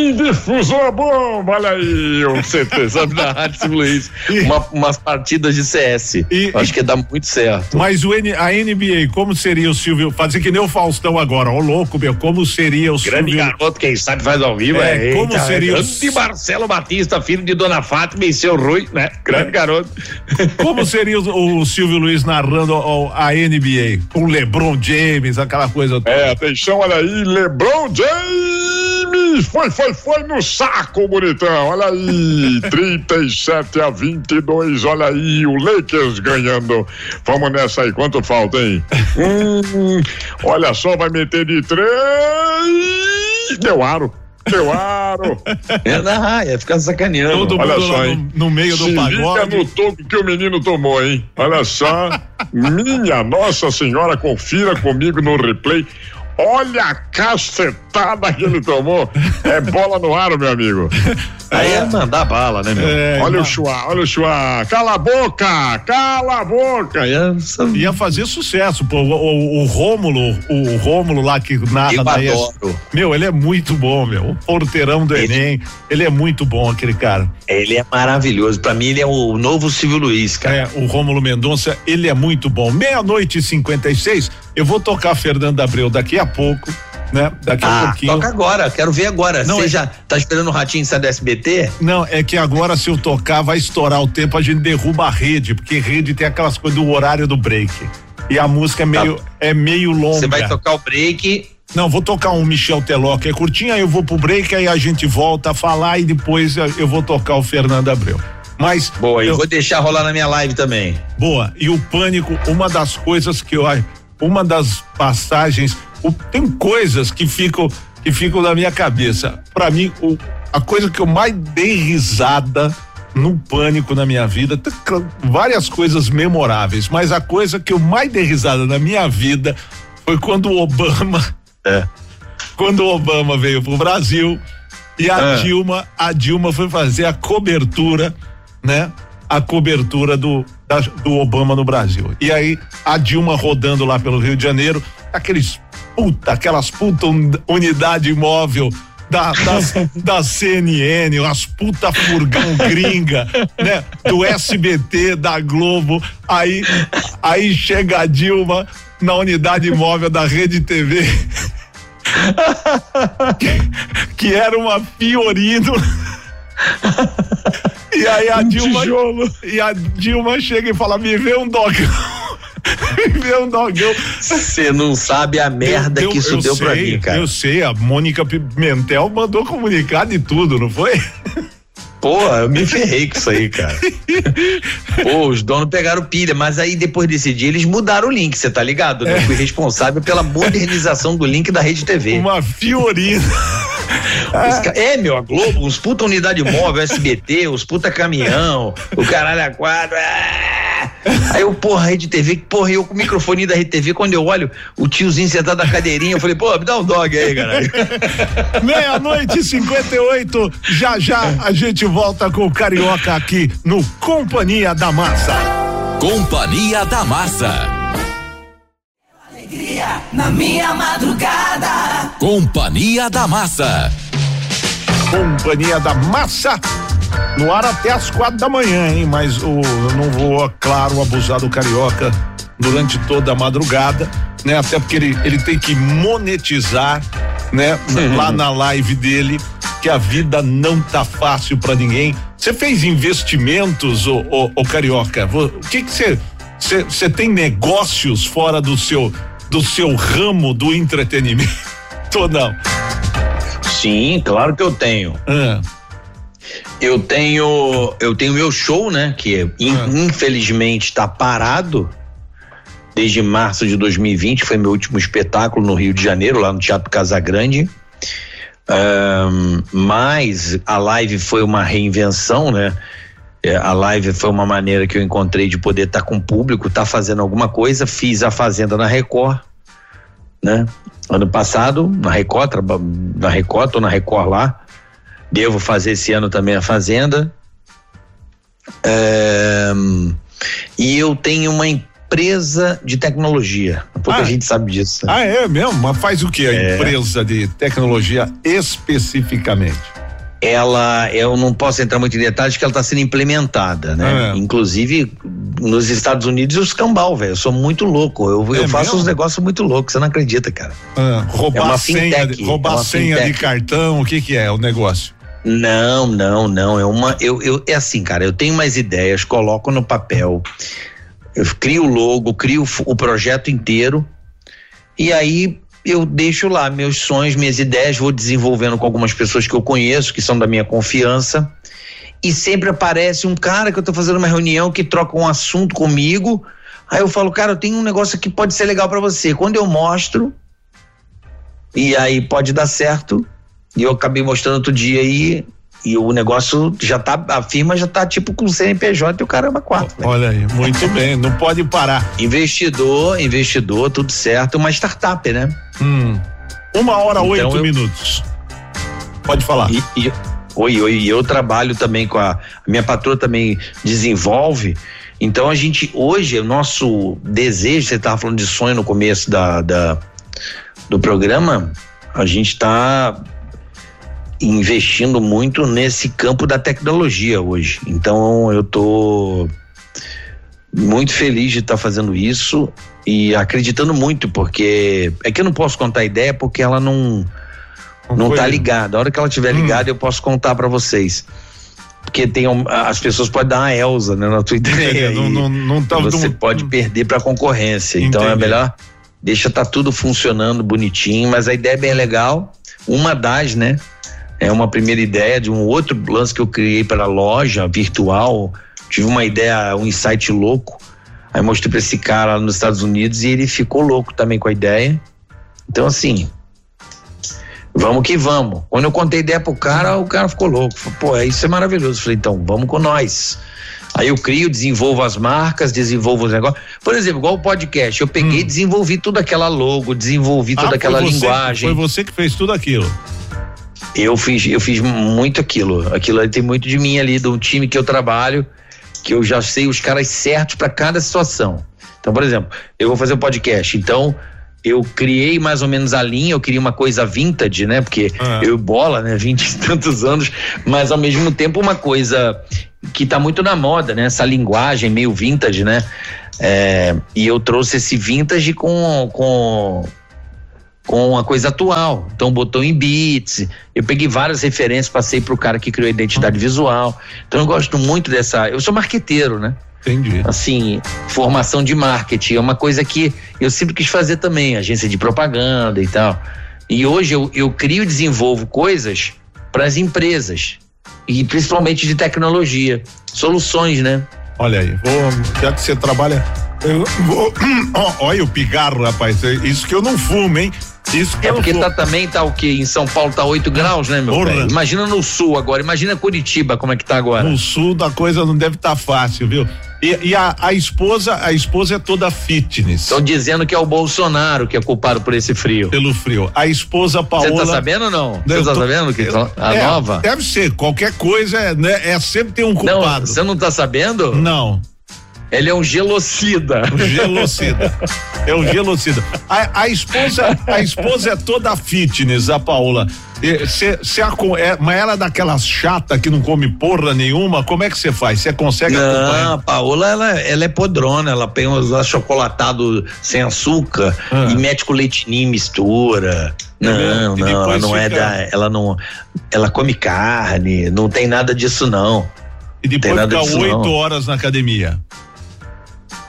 Ih, difusou a bomba, olha aí, o CT, sabe narrar de Silvio Luiz. Uma- umas partidas de CS. E- Acho que dá muito certo. Mas o N- a NBA, como seria o Silvio? Fazer que nem o Faustão agora, ô louco, meu, como seria o Grande Silvio? garoto, quem sabe faz ao vivo. É, É, como seria o- Grande Marcelo Batista, filho de Dona Fátima e seu Rui, né? Grande garoto. Como seria o, o Silvio Luiz narrando o- a NBA? Com o LeBron James, aquela coisa toda. É, atenção, olha aí, LeBron James, foi, foi, foi no saco, bonitão, olha aí, 37 a 22, olha aí, o Lakers ganhando. Vamos nessa aí, quanto falta, hein? Hum, olha só, vai meter de três, deu aro. Deu aro. É narrar, ia ficar sacaneando. Todo Olha mundo só, hein? no, no meio Se do pagode. no toco que o menino tomou, hein? Olha só. Minha Nossa Senhora, confira comigo no replay. Olha a cacetada que ele tomou. É bola no ar, meu amigo. Aí é mandar bala, né, meu? É, olha o chua, olha o chua. Cala a boca, cala a boca. Aí é Ia fazer sucesso, pô. O, o, o Rômulo, o Rômulo lá que narra Eu adoro. Meu, ele é muito bom, meu. O porteirão do Ele- Enem. Ele é muito bom, aquele cara. Ele é maravilhoso. Pra mim, ele é o novo Silvio Luiz, cara. É, o Rômulo Mendonça, ele é muito bom. Meia-noite e 56, eu vou tocar Fernando Abreu daqui a pouco, né? Daqui a Ah, pouquinho. toca agora, quero ver agora. Não, Você é- já tá esperando o ratinho sair do SBT? Não, é que agora se eu tocar vai estourar o tempo, a gente derruba a rede, porque rede tem aquelas coisas do horário do break. E a música é meio, é meio longa. Tá. Você vai tocar o break. Não, vou tocar um Michel Teló que é curtinho, aí eu vou pro break, aí a gente volta a falar e depois eu eu vou tocar o Fernando Abreu. Mas Boa, eu eu- vou deixar rolar na minha live também. Boa. E o pânico, uma das coisas que eu acho, uma das passagens, o- tem coisas que ficam que ficam na minha cabeça. Pra mim, o- a coisa que eu mais dei risada no pânico na minha vida, várias coisas memoráveis, mas a coisa que eu mais dei risada na minha vida foi quando o Obama É. quando o Obama veio pro Brasil e a Ah. Dilma, a Dilma foi fazer a cobertura, né? A cobertura do, da- do Obama no Brasil. E aí a Dilma rodando lá pelo Rio de Janeiro, aqueles puta, aquelas puta un- unidade móvel da, das- da CNN, umas puta furgão gringa, né? Do SBT, da Globo. Aí, aí chega a Dilma na unidade móvel da Rede TV que era uma Fiorino. e aí a Dilma e a Dilma chega e fala: "Me vê um dogão". Me vê um dogão. Você não sabe a merda Deu- que isso eu deu pra sei, mim, cara. Eu sei, a Mônica Pimentel mandou comunicado e tudo, não foi? Pô, eu me ferrei com isso aí, cara. Pô, os donos pegaram pilha, mas aí depois desse dia eles mudaram o link, você tá ligado? né? Eu fui responsável pela modernização do link da Rede TV. Uma fiorina. É, meu, a Globo, uns puta unidade móvel, SBT, os puta caminhão, o caralho a quadro. ah! Aí eu, porra, Rede TV, porra, eu com o microfone da Rede TV, quando eu olho o tiozinho sentado na cadeirinha, eu falei, pô, me dá um dog aí, caralho. Meia-noite e 58. Já já a gente volta com o Carioca aqui no Companhia da Massa. Companhia da Massa. Alegria na minha madrugada. Companhia da Massa. Companhia da Massa. No ar até as quatro da manhã, hein? Mas o, eu não vou, claro, abusar do Carioca durante toda a madrugada, né? Até porque ele, ele tem que monetizar, né? Lá na live dele, que a vida não tá fácil pra ninguém. Você fez investimentos, ô, ô, ô Carioca? O que que você você tem negócios fora do seu do seu ramo do entretenimento ou não? Sim, claro que eu tenho. Ah, Eu tenho, eu tenho meu show, né? Que in- infelizmente está parado desde março de 2020. Foi meu último espetáculo no Rio de Janeiro, lá no Teatro Casagrande. Ahn, mas a live foi uma reinvenção, né? É, a live foi uma maneira que eu encontrei de poder estar com o público, estar fazendo alguma coisa. Fiz a Fazenda na Record, né? Ano passado, na Record, na Record, tô na Record lá. Devo fazer esse ano também a Fazenda. É, e eu tenho uma empresa de tecnologia. Pouca Ah. gente sabe disso. Ah, é mesmo? Mas faz o que a É. empresa de tecnologia especificamente? Ela, eu não posso entrar muito em detalhes que ela está sendo implementada, né? É. Inclusive nos Estados Unidos os cambal, velho. Eu sou muito louco. Eu, eu É faço mesmo? uns negócios muito loucos, você não acredita, cara. Ah, roubar É uma senha, de- roubar é senha de fintech. cartão, o que que é o negócio? Não, não, não. É uma. Eu, eu, é assim, cara. Eu tenho umas ideias, coloco no papel, eu crio o logo, crio o projeto inteiro, e aí eu deixo lá meus sonhos, minhas ideias, vou desenvolvendo com algumas pessoas que eu conheço, que são da minha confiança. E sempre aparece um cara que eu tô fazendo uma reunião que troca um assunto comigo. Aí eu falo, cara, eu tenho um negócio que pode ser legal para você. Quando eu mostro, e aí pode dar certo. E eu acabei mostrando outro dia aí. E o negócio já tá, a firma já tá tipo com CNPJ e o caramba quatro. né? Olha aí, muito bem, não pode parar. Investidor, investidor, tudo certo, uma startup, né? Hum. Uma hora, Então oito eu- minutos. Pode falar. E, e, oi, oi, eu trabalho também com a, a minha patroa também desenvolve. Então a gente hoje o nosso desejo, você estava falando de sonho no começo da, da do programa, a gente está investindo muito nesse campo da tecnologia hoje. Então eu tô muito feliz de estar fazendo isso e acreditando muito, porque é que eu não posso contar a ideia porque ela não não tá ligada. A hora que ela tiver ligada, eu posso contar para vocês. Porque tem as pessoas podem dar uma Elsa né, na tua ideia. Entendi, não- não- não tá- você não- pode perder para concorrência. Então é Entendi. melhor deixa tá tudo funcionando bonitinho, mas a ideia é bem legal. Uma das, né? É uma primeira ideia de um outro lance que eu criei para a loja virtual. Tive uma ideia, um insight louco. Aí mostrei para esse cara lá nos Estados Unidos e ele ficou louco também com a ideia. Então, assim, vamos que vamos. Quando eu contei a ideia pro cara, o cara ficou louco. Falou, Pô, é isso é maravilhoso. Eu Falei, então, vamos com nós. Aí eu crio, desenvolvo as marcas, desenvolvo os negócios. Por exemplo, igual o podcast, eu peguei e desenvolvi toda aquela logo, desenvolvi toda Hum. Ah, aquela foi você- linguagem. Foi você que fez tudo aquilo. Eu fiz, eu fiz muito aquilo. Aquilo ali tem muito de mim ali, do time que eu trabalho, que eu já sei os caras certos para cada situação. Então, por exemplo, eu vou fazer um podcast. Então, eu criei mais ou menos a linha, eu queria uma coisa vintage, né? Porque Ah. eu bola, né? 20 e tantos anos, mas ao mesmo tempo uma coisa que tá muito na moda, né? Essa linguagem meio vintage, né? É, e eu trouxe esse vintage com, com com a coisa atual. Então botou em beats. Eu peguei várias referências, passei pro cara que criou a identidade visual. Então eu gosto muito dessa. Eu sou marqueteiro, né? Entendi. Assim, formação de marketing é uma coisa que eu sempre quis fazer também, agência de propaganda e tal. E hoje eu, eu crio e desenvolvo coisas para as empresas. e principalmente de tecnologia, soluções, né? Olha aí, vou, já que você trabalha. Eu vou, olha o pigarro, rapaz. é Isso que eu não fumo, hein? Isso que É não porque tá também tá o que em São Paulo tá 8 graus, né, meu Porra. velho? Imagina no sul agora, imagina Curitiba como é que tá agora. No sul da coisa não deve estar fácil, viu? E, e a, a esposa, a esposa é toda fitness. Estão dizendo que é o Bolsonaro que é culpado por esse frio. Pelo frio. A esposa Paola. Você tá sabendo ou não? Você tá tô- sabendo que a É, nova? Deve ser, qualquer coisa é, né, é sempre tem um Não, culpado. você não tá sabendo? Não. Ele é um gelocida. O gelocida. É o gelocida. A, a esposa, a esposa é toda fitness, a Paola. Você é, mas ela é daquelas chata que não come porra nenhuma, como é que você faz? Você consegue Não, a acompanhar? Paola, ela, ela é podrona, ela põe uns achocolatados sem açúcar Ah. e mete com leitinho e mistura. Não, E não, ela não é fica- da. Ela não. Ela come carne, não tem nada disso, não. E tem depois fica oito não. horas na academia.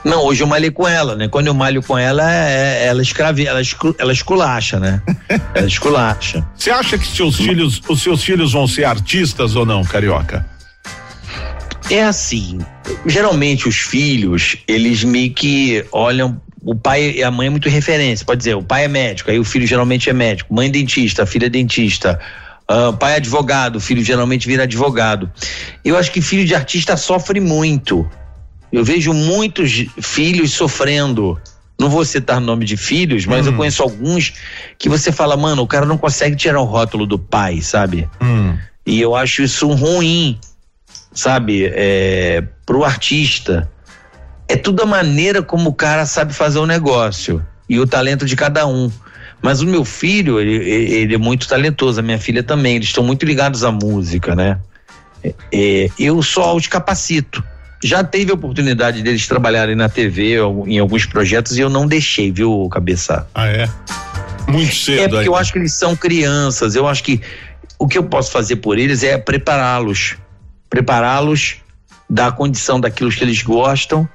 Não, hoje eu malhei com ela, né? Quando eu malho com ela, é, ela escrave, ela, escu- ela esculacha, né? ela esculacha. Você acha que seus filhos, os seus filhos vão ser artistas ou não, carioca? É assim, geralmente os filhos, eles meio que olham o pai e a mãe é muito referência, pode dizer, o pai é médico, aí o filho geralmente é médico, mãe dentista, filha dentista, ah, pai é advogado, o filho geralmente vira advogado. Eu acho que filho de artista sofre muito. Eu vejo muitos filhos sofrendo. Não vou citar nome de filhos, mas eu conheço alguns que você fala, mano, o cara não consegue tirar o rótulo do pai, sabe? Hum. E eu acho isso ruim, sabe? É, pro artista. É tudo a maneira como o cara sabe fazer o negócio e o talento de cada um. Mas o meu filho, ele, ele é muito talentoso, a minha filha também, eles estão muito ligados à música, né? É, é, eu só os capacito. Já teve a oportunidade deles trabalharem na TV em alguns projetos e eu não deixei, viu, cabeça? Ah, é? Muito cedo. É porque aí. eu acho que eles são crianças. Eu acho que o que eu posso fazer por eles é prepará-los. Prepará-los, dar a condição daquilo que eles gostam.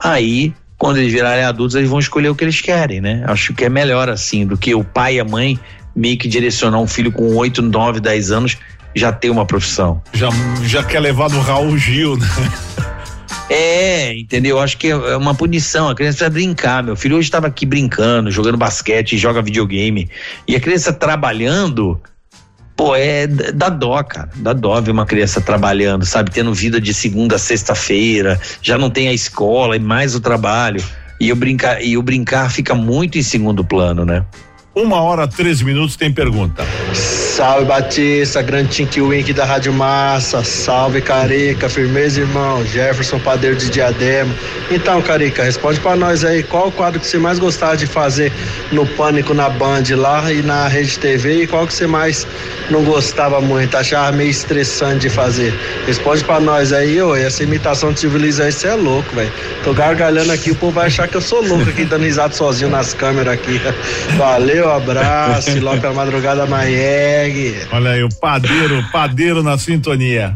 Aí, quando eles virarem adultos, eles vão escolher o que eles querem, né? Acho que é melhor assim do que o pai e a mãe meio que direcionar um filho com 8, 9, 10 anos já ter uma profissão. Já, já quer levar no Raul Gil, né? É, entendeu? Acho que é uma punição. A criança precisa brincar. Meu filho hoje estava aqui brincando, jogando basquete, joga videogame. E a criança trabalhando, pô, é dá dó, cara. Dá dó ver uma criança trabalhando, sabe? Tendo vida de segunda a sexta-feira, já não tem a escola e mais o trabalho. E o brincar, e o brincar fica muito em segundo plano, né? Uma hora, 13 minutos, tem pergunta. Salve Batista, grande Tink Wink da Rádio Massa, salve Carica, firmeza irmão, Jefferson Padeiro de Diadema. Então, Carica, responde pra nós aí, qual o quadro que você mais gostava de fazer no Pânico na Band lá e na Rede TV e qual que você mais não gostava muito, achava meio estressante de fazer? Responde pra nós aí, ô, essa imitação de civiliza aí, você é louco, velho. Tô gargalhando aqui, o povo vai achar que eu sou louco aqui, dando risada sozinho nas câmeras aqui. Valeu, abraço, e logo pela madrugada Maiegue. Olha aí, o padeiro, padeiro na sintonia.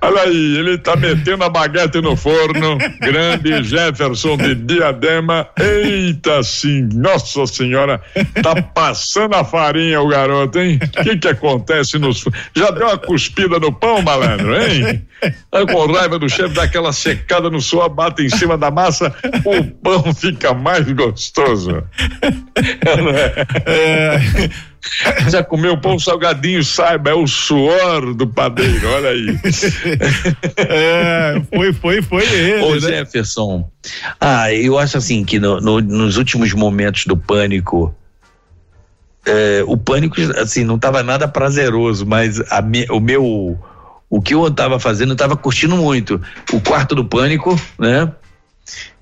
Olha aí, ele tá metendo a baguete no forno. Grande Jefferson de Diadema. Eita, sim, nossa senhora, tá passando a farinha o garoto, hein? O que que acontece nos. Já deu uma cuspida no pão, malandro, hein? Tá com raiva do chefe, dá aquela secada no suor, bate em cima da massa, o pão fica mais gostoso. É? Já comeu pão salgadinho, saiba, é o suor do padeiro, olha aí. É, foi, foi, foi ele. Ô né? Jefferson, ah, eu acho assim que no- no- nos últimos momentos do pânico, é, o pânico, assim, não estava nada prazeroso, mas a me- o meu, o que eu estava fazendo, eu estava curtindo muito. O quarto do pânico, né?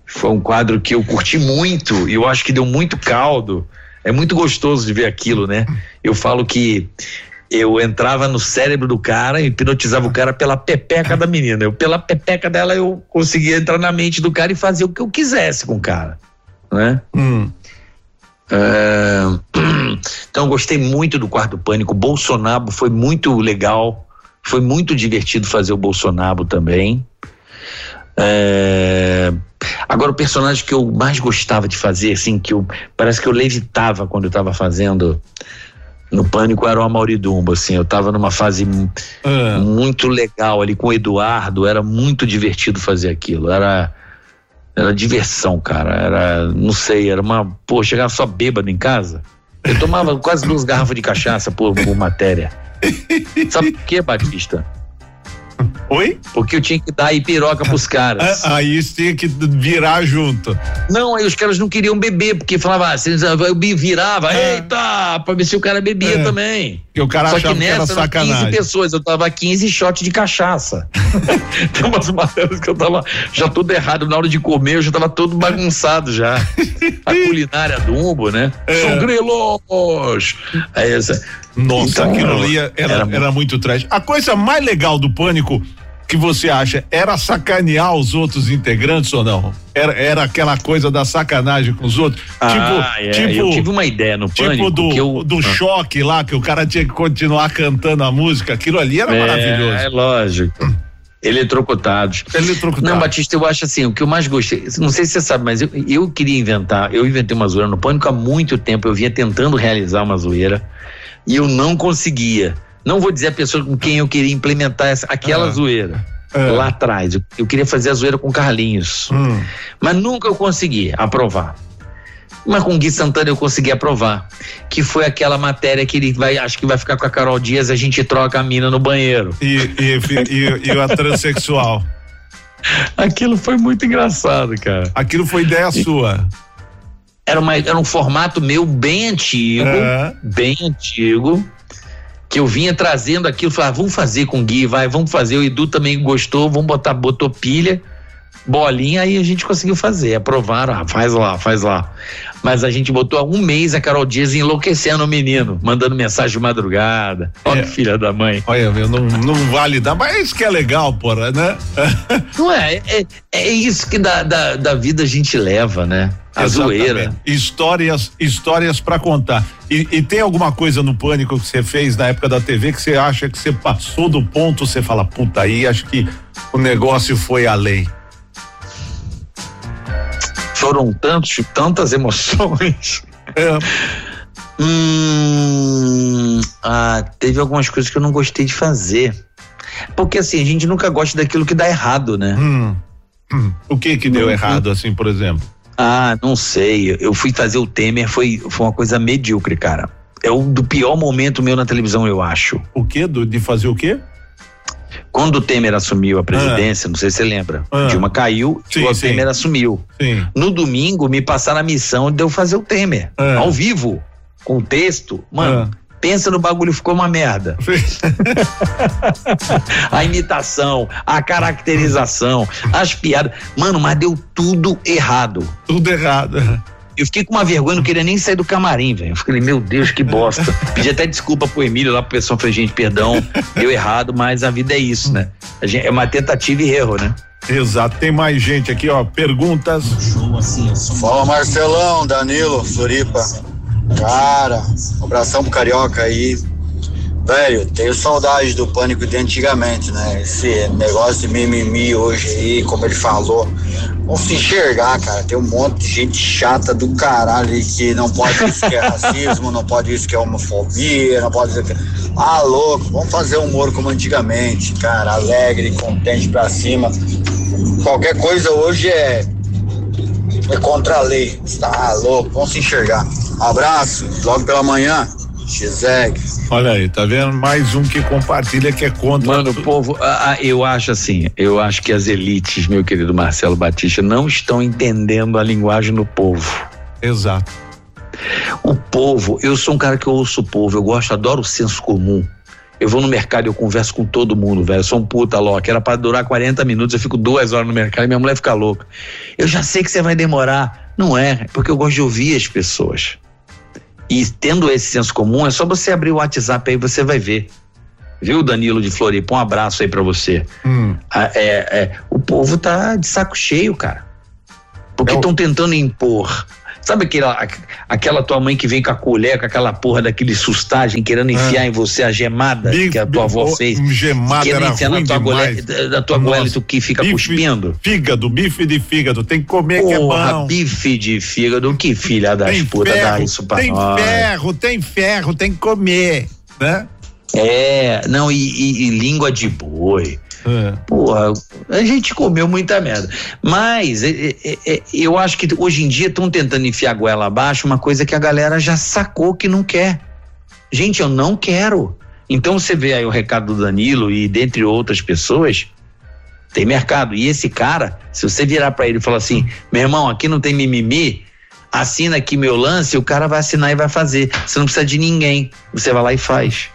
Foi um quadro que eu curti muito e eu acho que deu muito caldo. É muito gostoso de ver aquilo, né? Eu falo que eu entrava no cérebro do cara e hipnotizava o cara pela pepeca da menina. Eu, pela pepeca dela, eu conseguia entrar na mente do cara e fazer o que eu quisesse com o cara, né? Hum. É, Então, eu gostei muito do Quarto Pânico. O Bolsonaro foi muito legal. Foi muito divertido fazer o Bolsonaro também. É, Agora, o personagem que eu mais gostava de fazer, assim, que eu parece que eu levitava quando eu estava fazendo, no Pânico era o Amaury Dumbo, assim, eu tava numa fase Ah. muito legal ali com o Eduardo, era muito divertido fazer aquilo, era era diversão, cara, era, não sei, era uma, pô, chegava só bêbado em casa, eu tomava quase duas garrafas de cachaça por, por matéria. Sabe por quê, Batista? Oi? Porque eu tinha que dar piroca pros caras. Ah, Aí tinha que virar junto. Não, aí os caras não queriam beber, porque falava, eles- eu me virava, eita, pra ver se o cara bebia É. também. Que o cara Só que achava que era nessa eram sacanagem. 15 pessoas, eu tava 15 shots de cachaça. Tem umas matérias que eu tava já tudo errado, na hora de comer eu já tava todo bagunçado já. A culinária do Umbo, né? É. São grilos! Aí essa, Nossa, Então, aquilo ali era, era era, muito trash. A coisa mais legal do pânico que você acha era sacanear os outros integrantes ou não? Era, era aquela coisa da sacanagem com os outros? Ah, tipo, é, tipo, eu tive uma ideia no tipo Pânico do, que eu- do Ah. choque lá, que o cara tinha que continuar cantando a música. Aquilo ali era É, maravilhoso. É lógico. Eletrocutados. Eletrocutados. Não, Batista, eu acho assim, o que eu mais gostei, não sei se você sabe, mas eu, eu queria inventar, eu inventei uma zoeira no Pânico há muito tempo, eu vinha tentando realizar uma zoeira e eu não conseguia. Não vou dizer a pessoa com quem eu queria implementar essa, aquela Ah. zoeira. É. Lá atrás, eu, eu queria fazer a zoeira com Carlinhos, Hum. mas nunca eu consegui aprovar. Mas com o Gui Santana eu consegui aprovar. Que foi aquela matéria que ele vai, acho que vai ficar com a Carol Dias, a gente troca a mina no banheiro. E, e, e, e a transexual. Aquilo foi muito engraçado, cara. Aquilo foi ideia sua. Era, uma, era um formato meu bem antigo, É. bem antigo, que eu vinha trazendo aquilo, falava, vamos fazer com o Gui, vai, vamos fazer. O Edu também gostou, vamos botar, botou pilha, bolinha, aí a gente conseguiu fazer. Aprovaram, ah, faz lá, faz lá. Mas a gente botou há um mês a Carol Dias enlouquecendo o menino, mandando mensagem de madrugada. Olha, É. filha da mãe. Olha, meu, não, não vale dar, mas isso que é legal, porra, né? Não é, é, é isso que da, da, da vida a gente leva, né? A Exatamente. zoeira. Histórias, histórias para contar. E, e tem alguma coisa no pânico que você fez na época da TV que você acha que você passou do ponto, você fala, puta, aí acho que o negócio foi além. Foram tantos, tantas emoções. É, Hum, ah, teve algumas coisas que eu não gostei de fazer. Porque assim, a gente nunca gosta daquilo que dá errado, né? hum, hum. O que que deu errado, assim, por exemplo? Ah, não sei. Eu fui fazer o Temer, foi, foi uma coisa medíocre, cara. É o do pior momento meu na televisão, eu acho. O quê? Do, de fazer o quê? Quando o Temer assumiu a presidência, não sei se você lembra, Ah. Dilma caiu Sim, e o sim. Temer assumiu. Sim. No domingo, me passaram a missão de eu fazer o Temer, Ah. ao vivo, com texto. Mano, pensa no bagulho, ficou uma merda. a imitação, a caracterização, as piadas. Mano, mas deu tudo errado. Tudo errado. Eu fiquei com uma vergonha, não queria nem sair do camarim, velho. Eu falei, meu Deus, que bosta. Pedi até desculpa pro Emílio lá pro pessoal. Falei, gente, perdão, deu errado, mas a vida é isso, né? A gente- é uma tentativa e erro, né? Exato. Tem mais gente aqui, ó. Perguntas. Fala Marcelão, Danilo, Floripa. Cara, um abração pro Carioca aí. Velho, tenho saudade do pânico de antigamente, né? Esse negócio de mimimi hoje aí, como ele falou. Vamos se enxergar, cara. Tem um monte de gente chata do caralho aí que não pode isso que é racismo, não pode isso que é homofobia, não pode isso que. Ah, louco, vamos fazer humor como antigamente, cara. Alegre, contente pra cima. Qualquer coisa hoje é é contra a lei. Tá louco, vamos se enxergar. Um abraço, logo pela manhã. Xeg. Olha aí, tá vendo? Mais um que compartilha que é contra. Mano, o povo, ah, eu acho assim, eu acho que as elites, meu querido Marcelo Batista, não estão entendendo a linguagem do povo. Exato. O povo, eu sou um cara que eu ouço o povo, eu gosto, adoro o senso comum. Eu vou no mercado e eu converso com todo mundo, velho. Eu sou um puta louco. Era pra durar 40 minutos, eu fico duas horas no mercado e minha mulher fica louca. Eu já sei que você vai demorar. Não é, é porque eu gosto de ouvir as pessoas. E tendo esse senso comum, é só você abrir o WhatsApp aí, você vai ver. Viu, Danilo de Floripa? Um abraço aí pra você. Hum. Ah, é, é, o povo tá de saco cheio, cara. Porque estão tentando impor Sabe aquela, aquela tua mãe que vem com a colher, com aquela porra daquele sustagem, querendo enfiar Ah. em você a gemada Bife- que a tua avó fez? gemada querendo era enfiar ruim na tua demais. goela, da tua goela e tu que fica bife- cuspindo? Fígado, bife de fígado, tem que comer que é Porra, bom. bife de fígado, que filha das Tem putas dá isso pra tem nós. ferro, tem ferro, tem que comer, né? É, não, e, e- e língua de boi. É. Porra, a gente comeu muita merda. Mas é, é, é, eu acho que hoje em dia estão tentando enfiar a goela abaixo uma coisa que a galera já sacou que não quer. Gente, eu não quero. Então você vê aí o recado do Danilo e dentre outras pessoas, tem mercado. E esse cara, se você virar pra ele e falar assim, meu irmão, aqui não tem mimimi, assina aqui meu lance, o cara vai assinar e vai fazer. Você não precisa de ninguém. Você vai lá e faz.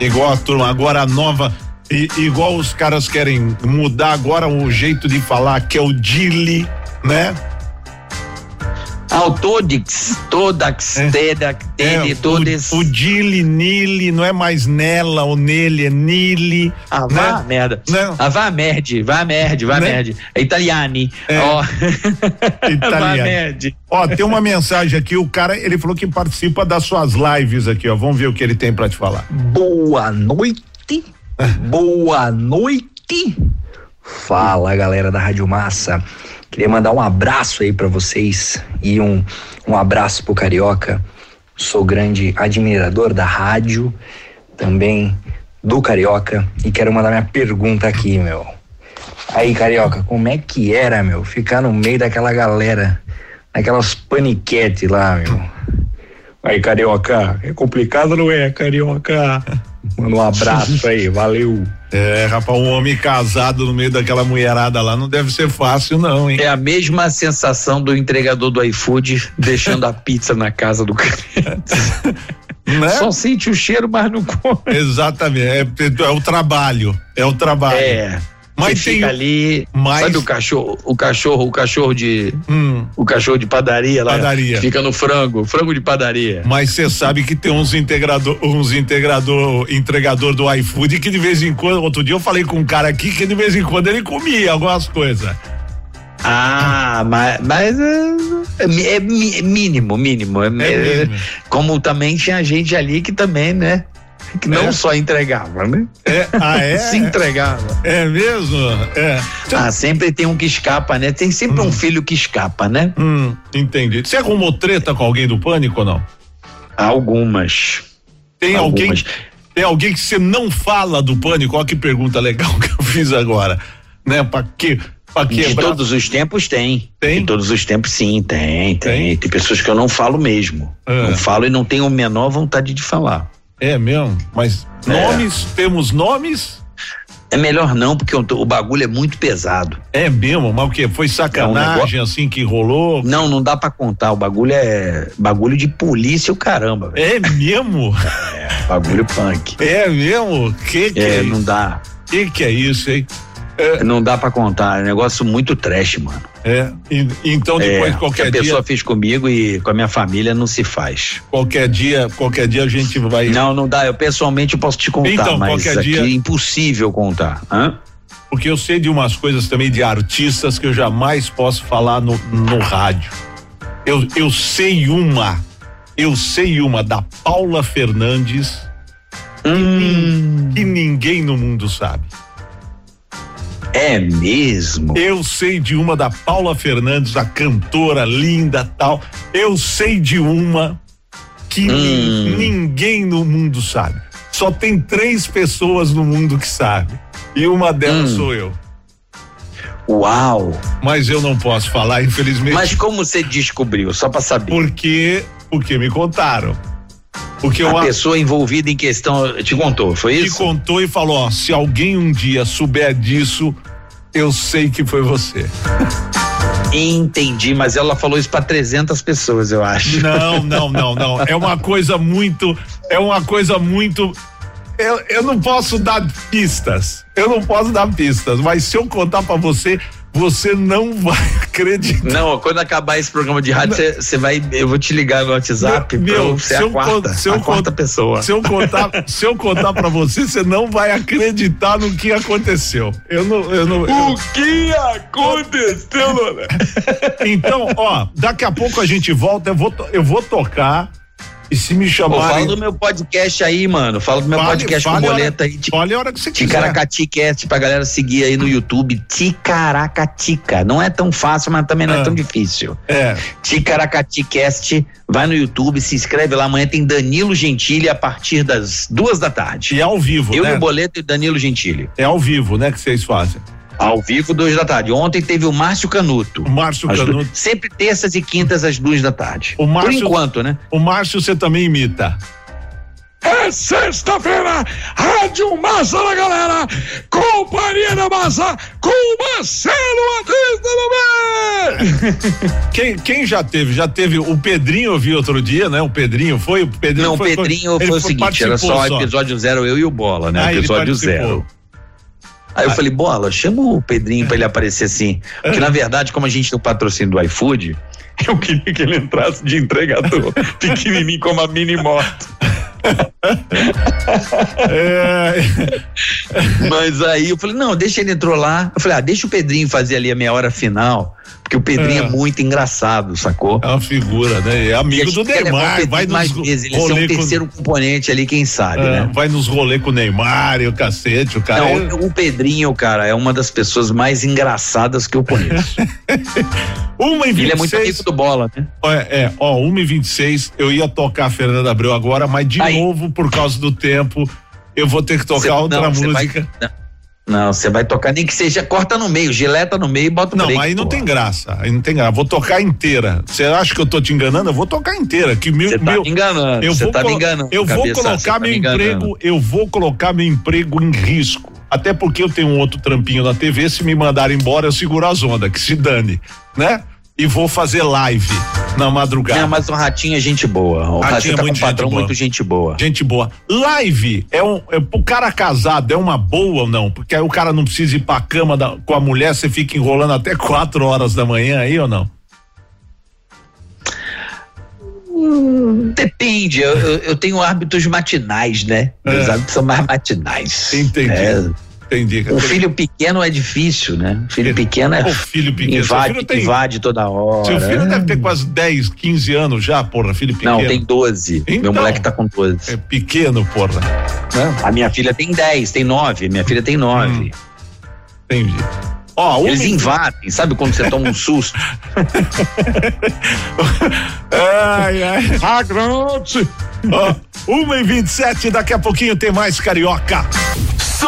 Igual a turma, agora a nova. I- igual os caras querem mudar agora o jeito de falar, que é o Dili, né? Autodix, Todax, Tedax, Tede, É, Todes. o, o Dili, Nili, não é mais nela ou nele, é Nili. Ah, vá a merda. Ah, vá a merde, vá a merde, vá a Né? merde. É italiani. É. Ó. Italiano. Vá a merde. Ó, tem uma mensagem aqui, o cara, ele falou que participa das suas lives aqui, ó. Vamos ver o que ele tem pra te falar. Boa noite. Boa noite. Fala, galera da Rádio Massa. Queria mandar um abraço aí pra vocês e um, um abraço pro Carioca. Sou grande admirador da rádio, também do Carioca e quero mandar minha pergunta aqui, meu. Aí, Carioca, como é que era, meu, ficar no meio daquela galera, daquelas paniquete lá, meu? Aí, Carioca, é complicado, não é, Carioca? Manda um abraço aí, valeu. É, rapaz, um homem casado no meio daquela mulherada lá não deve ser fácil, não, hein? É a mesma sensação do entregador do iFood deixando a pizza na casa do cliente. Né? Só sente o cheiro, mas não come. Exatamente, é, é o trabalho, é o trabalho. É. Mas tem fica ali, mais- sabe o cachorro, o cachorro, o cachorro de, Hum. o cachorro de padaria lá, Padaria. fica no frango, frango de padaria. Mas você sabe que tem uns integrador, uns integrador, entregador do iFood que de vez em quando, outro dia eu falei com um cara aqui que de vez em quando ele comia algumas coisas. Ah, mas, mas é, é é é mínimo, mínimo. É, é- mínimo. como também tinha gente ali que também, né? Que não É. só entregava, né? É, ah, é? Se entregava. É mesmo? É. Ah, sempre tem um que escapa, né? Tem sempre um filho que escapa, né? Hum, entendi. Você arrumou treta com alguém do pânico ou não? Algumas. Tem Algumas. alguém. Tem alguém que você não fala do pânico? Olha que pergunta legal que eu fiz agora. Né? Pra que. Pra De quebrar. todos os tempos tem. Tem? De todos os tempos, sim, tem, tem. Tem, pessoas que eu não falo mesmo. É. Não falo e não tenho a menor vontade de falar. É mesmo? Mas É. nomes? Temos nomes? É melhor não, porque o, o bagulho é muito pesado. É mesmo? Mas o que? Foi É um sacanagem negócio- assim que rolou? Não, não dá pra contar. O bagulho é bagulho de polícia o caramba, velho. É mesmo? Bagulho punk. É mesmo? Que que é, É, não dá. Que que é isso, hein? Não dá pra contar. É um negócio muito trash, mano. É. E- então depois É, que qualquer a dia, pessoa fez comigo e com a minha família não se faz. qualquer dia, qualquer dia a gente vai. Não, não dá. Eu pessoalmente eu posso te contar, Então, mas qualquer aqui dia- é impossível contar. Hã? Porque eu sei de umas coisas também de artistas que eu jamais posso falar no, no rádio. Eu, eu sei uma, eu sei uma da Paula Fernandes que, nin- que ninguém no mundo sabe. É mesmo? Eu sei de uma da Paula Fernandes, a cantora linda tal. Eu sei de uma que Hum. ninguém no mundo sabe. Só tem três pessoas no mundo que sabe. E uma delas Hum. sou eu. Uau! Mas eu não posso falar, infelizmente. Mas como você descobriu? Só pra saber. Porque, porque me contaram. Porque a uma pessoa envolvida em questão te contou, foi me isso? contou e falou: ó, se alguém um dia souber disso, eu sei que foi você. Entendi, mas ela falou isso pra 300 pessoas, eu acho. Não, não, não, não. É uma coisa muito. É uma coisa muito. Eu, eu não posso dar pistas. Eu não posso dar pistas, mas se eu contar pra você, Você não vai acreditar. Não, quando acabar esse programa de rádio, você vai. Eu vou te ligar no WhatsApp Meu, pra se a quarta, con- se eu a quarta con- pessoa. Se eu contar, se eu contar para você, você não vai acreditar no que aconteceu. Eu não, eu não. eu- que aconteceu, Lona? Então, ó, daqui a pouco a gente volta. Eu vou, eu vou tocar e se me Pô, chamarem. fala do meu podcast aí, mano. Fala do meu Fale- podcast fale com hora- boleta aí. Fale a hora que você quiser. Ticaracati Cast pra galera seguir aí no YouTube. Ticaracatica. Não é tão fácil, mas também não é, Ah. tão difícil. É. Ticaracati Cast. Vai no YouTube, se inscreve lá. Amanhã tem Danilo Gentili a partir das duas da tarde. E é ao vivo, Eu né? e o Boleto e Danilo Gentili. É ao vivo, né, que vocês fazem. Ao vivo, duas da tarde. Ontem teve o Márcio Canuto. O Márcio Canuto. Sempre terças e quintas às duas da tarde. O Márcio, Por enquanto, né? O Márcio você também imita. É sexta-feira, Rádio Massa da galera, Companhia da Massa, com Marcelo Batista no Quem, quem já teve? Já teve o Pedrinho, eu vi outro dia, né? O Pedrinho foi. O Pedrinho Não, o foi, Pedrinho ele foi o seguinte, era participou só episódio zero, eu e o Bola, né? Ah, episódio zero. Aí eu falei, Bola, chama o Pedrinho pra ele aparecer assim. Porque na verdade, como a gente tem o patrocínio do iFood, eu queria que ele entrasse de entregador, pequenininho como a mini moto. É. Mas aí eu falei, não, deixa ele entrou lá. Eu falei, ah, deixa o Pedrinho fazer ali a meia hora final, porque o Pedrinho é, É. muito engraçado, sacou? É uma figura, né? É amigo E do o Neymar, vai mais nos vezes, ele é um rolê com- terceiro componente ali, quem sabe, É, né? vai nos rolê com o Neymar e o cacete, o cara. Não, é- o Pedrinho, cara, é uma das pessoas mais engraçadas que eu conheço. Uma e Ele é 26. muito amigo do bola, né? É, é, ó, 1 e 26 eu ia tocar a Fernanda Abreu agora, mas de novo, por causa do tempo, eu vou ter que tocar Cê- outra não, cê vai- música. Não, você vai tocar, nem que seja, corta no meio, gileta no meio e bota o Não, break, aí não pô. tem graça. Aí não tem graça. Vou tocar inteira. Você acha que eu tô te enganando? Eu vou tocar inteira. Que meu, Você tá meu, me enganando, Eu você vou tá me enganando, Eu vou cabeça, colocar tá meu me enganando. emprego. Eu vou colocar meu emprego em risco. Até porque eu tenho um outro trampinho na TV. Se me mandarem embora, eu seguro as ondas. Que se dane, né? E vou fazer live na madrugada. Não, mas o Ratinho é gente boa. O Ratinho Ratinho é tá com muito patrão gente boa. muito gente boa. Gente boa. Live é um. É, pro cara casado é uma boa ou não? Porque aí o cara não precisa ir pra cama da- com a mulher, você fica enrolando até quatro horas da manhã aí ou não? Depende, eu, eu- eu tenho hábitos matinais, né? Meus É. hábitos são mais matinais. Entendi. É, Entendi. um filho pequeno é difícil, né? Filho pequeno é. O filho pequeno. Invade, filho tem- invade toda hora. Seu filho É. deve ter quase 10, 15 anos já, porra, filho pequeno. Não, tem 12. Meu Então. moleque tá com 12. É pequeno, porra. A minha filha tem 10, tem 9. Minha filha tem 9. Entendi. Ó, um Eles invadem, sabe quando você toma um susto? Ai, ai. Flagrante. Ó, 1 e 27 daqui a pouquinho tem mais carioca.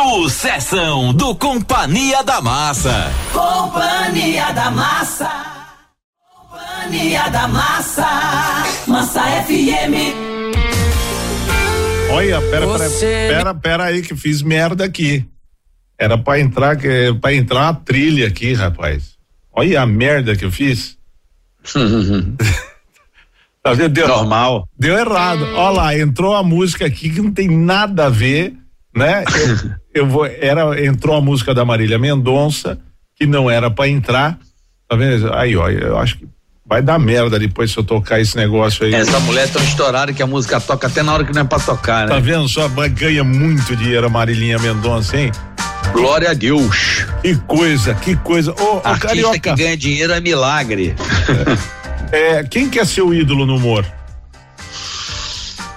Sucessão do Companhia da Massa. Companhia da Massa. Companhia da Massa. Massa FM. Olha, pera, pera, Você- pera, pera aí que fiz merda aqui. Era pra entrar, que- pra entrar a trilha aqui, rapaz. Olha a merda que eu fiz. Tá vendo? Deu, Normal. Deu errado. Olha lá, entrou a música aqui que não tem nada a ver, né? Eu, eu vou, era, entrou a música da Marília Mendonça, que não era pra entrar. Tá vendo? Aí, ó, eu acho que vai dar merda depois se eu tocar esse negócio aí. Essa mulher é tão estourada que a música toca até na hora que não é pra tocar, né? Tá vendo só? Ganha muito dinheiro a Marilinha Mendonça, hein? Glória a Deus. Que coisa, que coisa. Ô, Artista Carioca, que ganha dinheiro é milagre. é, quem que é seu ídolo no humor?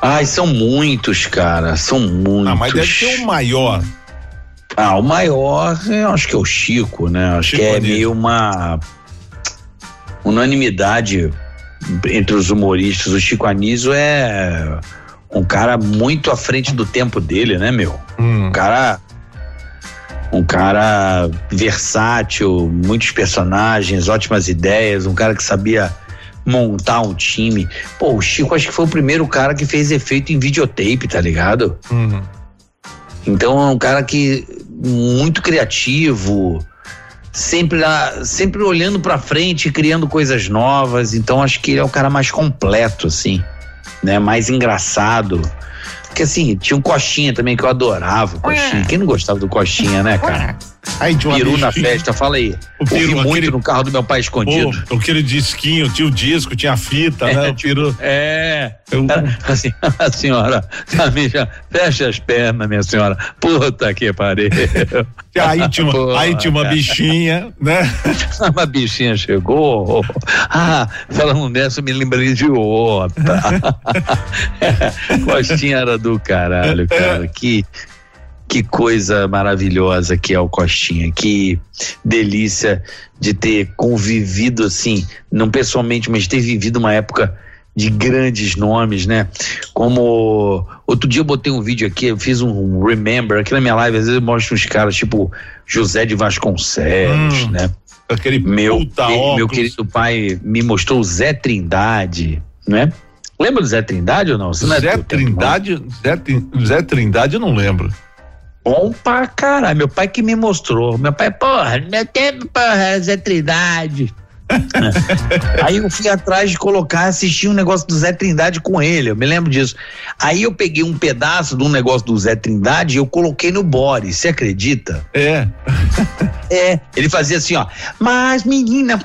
Ai, são muitos, cara. São muitos. Ah, mas deve ter o maior. Ah, o maior, eu acho que é o Chico, né? Acho Chico que é meio uma unanimidade entre os humoristas. O Chico Anísio é um cara muito à frente do tempo dele, né, meu? Hum. Um cara um cara versátil, muitos personagens, ótimas ideias, um cara que sabia montar um time. Pô, o Chico acho que foi o primeiro cara que fez efeito em videotape, tá ligado? Uhum. Então é um cara que muito criativo, sempre lá, sempre olhando pra frente, criando coisas novas. Então acho que ele é o cara mais completo assim, né? Mais engraçado. Porque assim, tinha um Coxinha também que eu adorava, Coxinha. Quem não gostava do Coxinha, né, cara? Aí uma Peru na festa, fala aí. O peru, Ouvi muito aquele- no carro do meu pai escondido. Pô, aquele disquinho, tinha o disco, tinha a fita, né? O peru. É. Assim, a senhora, a minha, fecha as pernas, minha senhora. Puta que pariu. Aí tinha, uma, aí tinha uma bichinha, né? Uma bichinha chegou. Ah, falando nessa, eu me lembrei de outra. Costinha era do caralho, cara. Que, que coisa maravilhosa que é o Costinha. Que delícia de ter convivido assim, não pessoalmente, mas ter vivido uma época de grandes nomes, né? Como outro dia eu botei um vídeo aqui, eu fiz um remember aqui na minha live, às vezes eu mostro uns caras tipo José de Vasconcelos, Hum, né? Aquele meu, meu óculos. querido pai me mostrou o Zé Trindade, né? Lembra do Zé Trindade ou não? Não é Zé tempo, não? Trindade, Zé, Zé Trindade eu não lembro. Bom pra caralho, meu pai que me mostrou. Meu pai, porra, meu tempo, porra, Zé Trindade. É. Aí eu fui atrás de colocar, assistir um negócio do Zé Trindade com ele, eu me lembro disso. Aí eu peguei um pedaço de um negócio do Zé Trindade e eu coloquei no Boris, você acredita? É. É, ele fazia assim, ó, mas menina.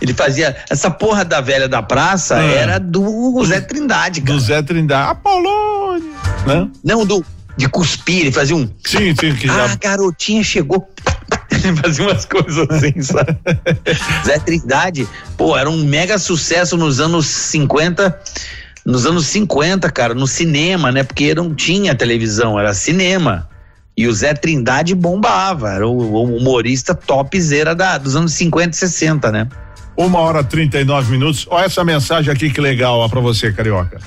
Ele fazia. Essa porra da velha da praça Ah. era do Zé Trindade, cara. Do Zé Trindade. Apolônio, né? Não, do. De cuspir, ele fazia um. Sim, sim, que Ah, já- a garotinha chegou. Ele fazia umas coisas assim, sabe? Zé Trindade, pô, era um mega sucesso nos anos 50. Nos anos 50, cara, no cinema, né? Porque não tinha televisão, era cinema. E o Zé Trindade bombava, era o, o humorista topzera da, dos anos 50 e 60, né? Uma hora e 39 minutos. Olha essa mensagem aqui que legal ó, pra você, Carioca.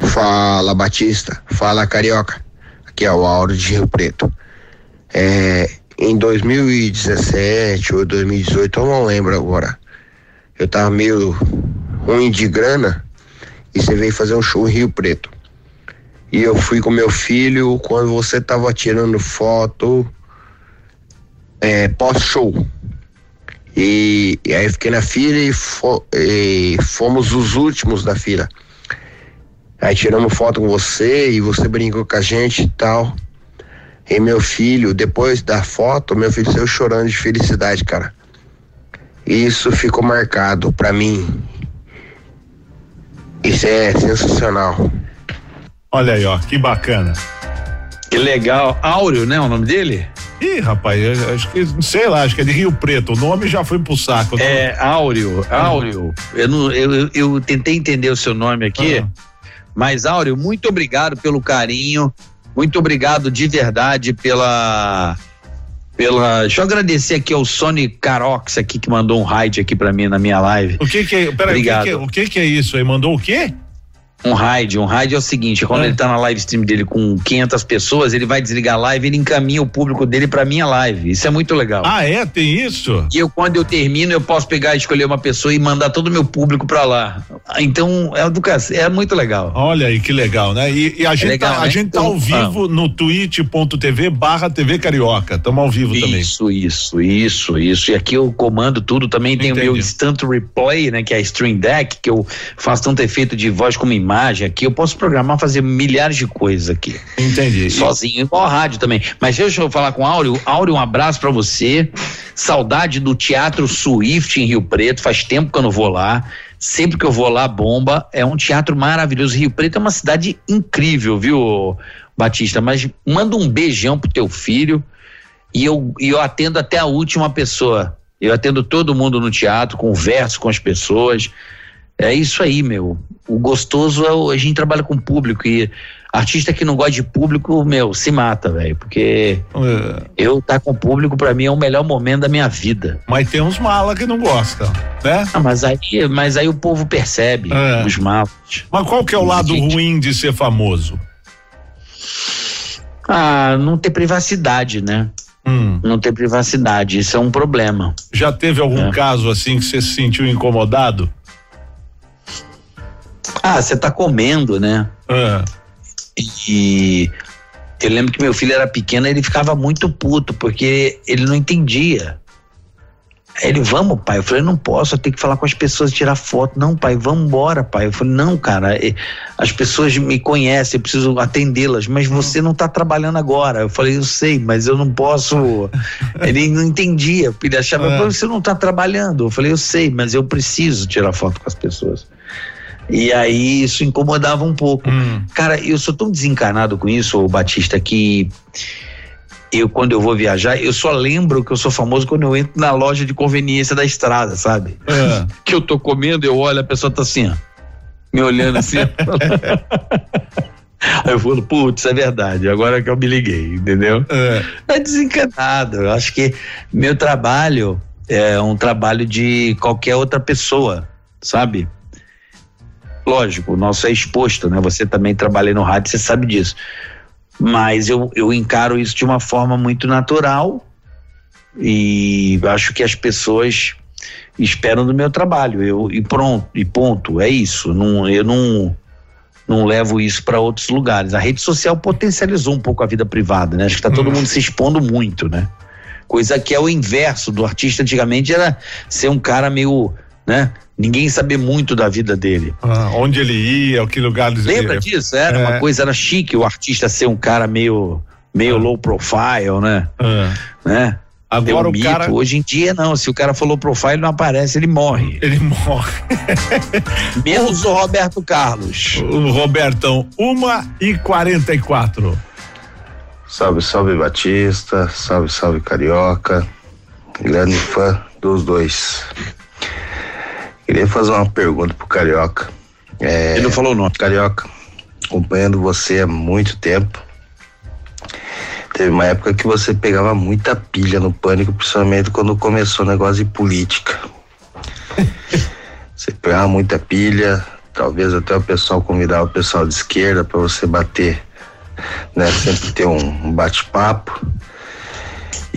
Fala Batista, fala Carioca. Aqui é o Auro de Rio Preto. É, em 2017 ou 2018, eu não lembro agora. Eu tava meio ruim de grana e você veio fazer um show em Rio Preto. E eu fui com meu filho quando você tava tirando foto é, pós-show. E, e aí fiquei na fila e, fo- e fomos os últimos da fila. Aí tiramos foto com você e você brincou com a gente e tal. E meu filho, depois da foto, meu filho saiu chorando de felicidade, cara. Isso ficou marcado pra mim. Isso é sensacional. Olha aí, ó, que bacana. Que legal. Áureo, né? O nome dele? Ih, rapaz, eu acho que, sei lá, acho que é de Rio Preto. O nome já foi pro saco. né? É, Áureo, Áureo. Eu, não, eu, eu, eu tentei entender o seu nome aqui, mas Áureo, muito obrigado pelo carinho, muito obrigado de verdade pela. Pela. Deixa eu agradecer aqui ao Sony Carox aqui que mandou um raid aqui pra mim na minha live. O que que é, peraí, o que que é, o que que é isso aí? Mandou o quê? Um raid, um raid é o seguinte, quando ele tá na live stream dele com 500 pessoas, ele vai desligar a live, ele encaminha o público dele pra minha live. Isso é muito legal. Ah, é? Tem isso? E eu, quando eu termino, eu posso pegar e escolher uma pessoa e mandar todo o meu público pra lá. Então, é, do, é muito legal. Olha aí que legal, né? E, e a, gente legal, tá, a né? gente tá Então, ao vivo no twitch.tv barra TV Carioca. Estamos ao vivo também. Isso, isso, isso, isso. E aqui eu comando tudo. Também tem o meu Instant Replay, né? Que é a Stream Deck, que eu faço tanto efeito de voz como imagem aqui. Eu posso programar, fazer milhares de coisas aqui. Entendi. Sozinho, igual a rádio também. Mas deixa eu falar com o Áureo. Áureo, um abraço pra você. Saudade do Teatro Swift em Rio Preto. Faz tempo que eu não vou lá. Sempre que eu vou lá, bomba. É um teatro maravilhoso. Rio Preto é uma cidade incrível, viu, Batista? Mas manda um beijão pro teu filho. E eu, e eu atendo até a última pessoa. Eu atendo todo mundo no teatro, converso com as pessoas. É isso aí, meu. O gostoso é o, a gente trabalha com público e artista que não gosta de público, meu, se mata, velho, porque É. eu tá com público pra mim é o melhor momento da minha vida. Mas tem uns mala que não gostam, né? Ah, mas aí, mas aí o povo percebe É. os malos. Mas qual que é o lado ruim de ser famoso? Ah, não ter privacidade, né? Hum. Não ter privacidade, isso é um problema. Já teve algum É. caso assim que você se sentiu incomodado? Ah, você tá comendo, né? É. E eu lembro que meu filho era pequeno, ele ficava muito puto, porque ele não entendia. Aí ele, vamos, pai. Eu falei, não posso, eu tenho que falar com as pessoas, tirar foto. Não, pai, vamos embora, pai. Eu falei, não, cara, as pessoas me conhecem, eu preciso atendê-las, mas você não tá trabalhando agora. Eu falei, eu sei, mas eu não posso. Ele não entendia, ele achava, Ah. você não tá trabalhando. Eu falei, eu sei, mas eu preciso tirar foto com as pessoas. E aí isso incomodava um pouco. Cara, eu sou tão desencarnado com isso, ô Batista, que eu, quando eu vou viajar, eu só lembro que eu sou famoso quando eu entro na loja de conveniência da estrada, sabe? É. Que eu tô comendo, eu olho, a pessoa tá assim, ó, me olhando assim. Aí eu falo, putz, é verdade, agora que eu me liguei, entendeu? É, desencanado. Eu acho que meu trabalho é um trabalho de qualquer outra pessoa, sabe? Lógico, o nosso é exposto, né? Você também trabalha no rádio, você sabe disso. Mas eu, eu encaro isso de uma forma muito natural e acho que as pessoas esperam do meu trabalho. Eu, e pronto, e ponto. É isso. Não, eu não, não levo isso para outros lugares. A rede social potencializou um pouco a vida privada, né? Acho que tá todo mundo se expondo muito, né? Coisa que é o inverso do artista antigamente era ser um cara meio, né? Ninguém saber muito da vida dele. Ah, onde ele ia, que lugares Lembra ele... disso? Era É. uma coisa, era chique o artista ser um cara meio, meio low profile, né? né? Agora Deu um o mito. cara- Hoje em dia, não. Se o cara falou profile não aparece, ele morre. Ele morre. Menos o Roberto Carlos. O Robertão, uma e quarenta e quatro. Salve, salve Batista, salve, salve Carioca. Grande fã dos dois. Queria fazer uma pergunta pro Carioca. É, Ele não falou o nome. Carioca, acompanhando você há muito tempo. Teve uma época que você pegava muita pilha no pânico, principalmente quando começou o negócio de política. Você pegava muita pilha, talvez até o pessoal convidava o pessoal de esquerda para você bater, né? Sempre ter um, um bate-papo.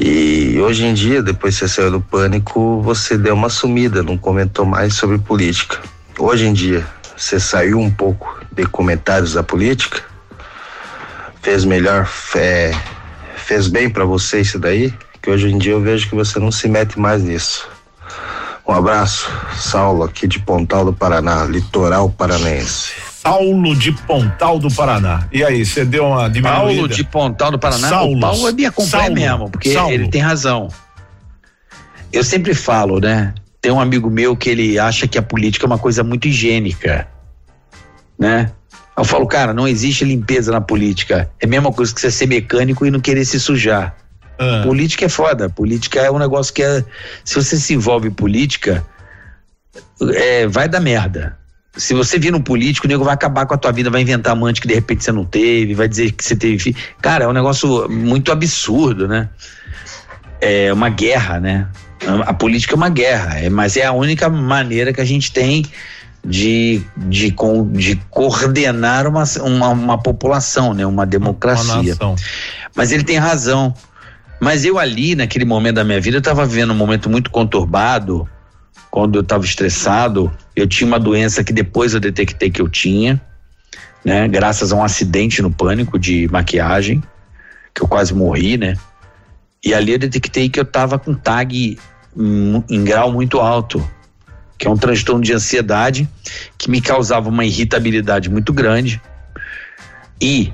E hoje em dia, depois que você saiu do pânico, você deu uma sumida, não comentou mais sobre política. Hoje em dia, você saiu um pouco de comentários da política? Fez melhor, é, fez bem para você isso daí? Que hoje em dia eu vejo que você não se mete mais nisso. Um abraço, Saulo, aqui de Pontal do Paraná, litoral paranaense. Saulo de Pontal do Paraná. E aí, você deu uma diminuída? Paulo de Pontal do Paraná. Saulo. O Paulo é me acompanha Saulo. mesmo, porque Saulo. ele tem razão. Eu sempre falo, né? Tem um amigo meu que ele acha que a política é uma coisa muito higiênica, né? Eu falo, cara, não existe limpeza na política. É a mesma coisa que você ser mecânico e não querer se sujar. Ah. Política é foda. Política é um negócio que é. Se você se envolve em política, é, vai dar merda. Se você vir um político, o nego vai acabar com a tua vida, vai inventar amante que de repente você não teve, vai dizer que você teve filho. Cara, é um negócio muito absurdo, né? É uma guerra, né? A política é uma guerra, é, mas é a única maneira que a gente tem de, de, de coordenar uma, uma, uma população, né? Uma democracia. nação. Mas ele tem razão. Mas eu ali, naquele momento da minha vida, eu estava vivendo um momento muito conturbado. Quando eu estava estressado, eu tinha uma doença que depois eu detectei que eu tinha, né? Graças a um acidente no pânico de maquiagem, que eu quase morri, né? E ali eu detectei que eu estava com TAG em grau muito alto, que é um transtorno de ansiedade que me causava uma irritabilidade muito grande. E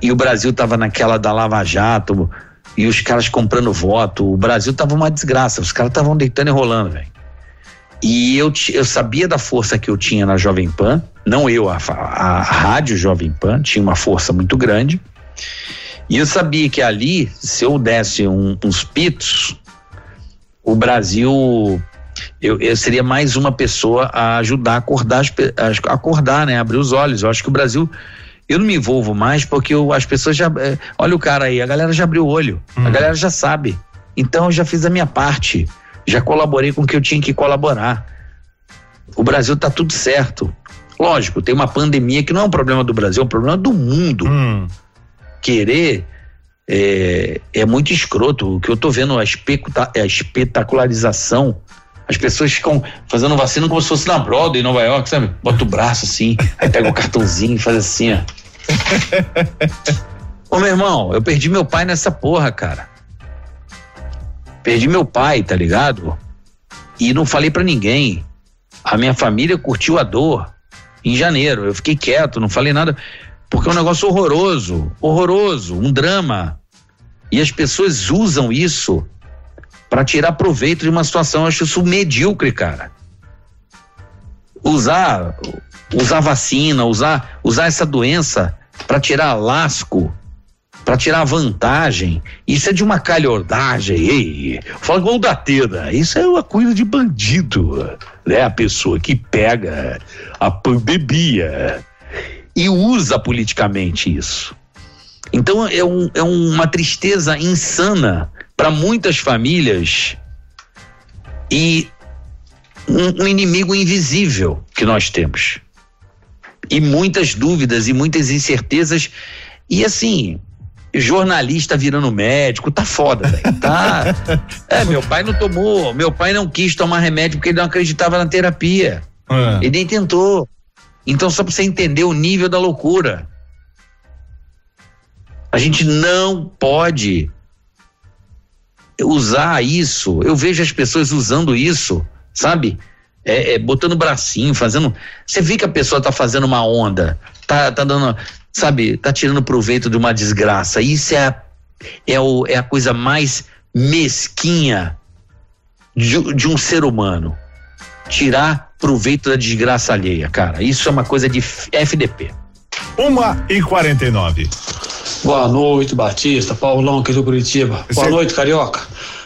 e o Brasil tava naquela da Lava Jato e os caras comprando voto. O Brasil tava uma desgraça. Os caras estavam deitando e rolando, velho. E eu, eu sabia da força que eu tinha na Jovem Pan, não eu, a, a, a rádio Jovem Pan tinha uma força muito grande. E eu sabia que ali, se eu desse um- uns pitos, o Brasil eu, eu seria mais uma pessoa a ajudar a acordar, a acordar, né? Abrir os olhos. Eu acho que o Brasil. Eu não me envolvo mais porque eu- as pessoas já. eh, olha o cara aí, a galera já abriu o olho. A galera já sabe. Então eu já fiz a minha parte. Já colaborei com o que eu tinha que colaborar. O Brasil tá tudo certo. Lógico, tem uma pandemia que não é um problema do Brasil, é um problema do mundo. Querer é, é muito escroto. O que eu tô vendo, a, especuta- a espetacularização. As pessoas ficam fazendo vacina como se fosse na Broadway, em Nova York, sabe? Bota o braço assim, aí pega o cartãozinho e faz assim, ó. Ô, meu irmão, eu perdi meu pai nessa porra, cara. Perdi meu pai, tá ligado? e não falei para ninguém. A minha família curtiu a dor em janeiro. Eu fiquei quieto, não falei nada, porque é um negócio horroroso, horroroso, um drama. E as pessoas usam isso para tirar proveito de uma situação. Eu acho isso medíocre, cara. Usar, usar vacina, usar, usar essa doença para tirar lasco, para tirar vantagem. Isso é de uma calhordagem. Ei, fala igual da Teda. Isso é uma coisa de bandido, né? A pessoa que pega a pandemia e usa politicamente isso. Então é, um, é uma tristeza insana para muitas famílias e um, um inimigo invisível que nós temos. E muitas dúvidas e muitas incertezas. E assim, jornalista virando médico, tá foda, velho. Tá. É, meu pai não tomou, meu pai não quis tomar remédio porque ele não acreditava na terapia. É. Ele nem tentou. Então, só pra você entender o nível da loucura. A gente não pode usar isso. Eu vejo as pessoas usando isso, sabe? É, é, botando o bracinho, fazendo. Você vê que a pessoa tá fazendo uma onda, tá, tá dando, sabe, tá tirando proveito de uma desgraça. Isso é a, é, o, é a coisa mais mesquinha de, de um ser humano. Tirar proveito da desgraça alheia, cara. Isso é uma coisa de FDP. Uma e quarenta e nove. Boa noite, Batista, Paulão aqui do Curitiba. Boa noite, Carioca.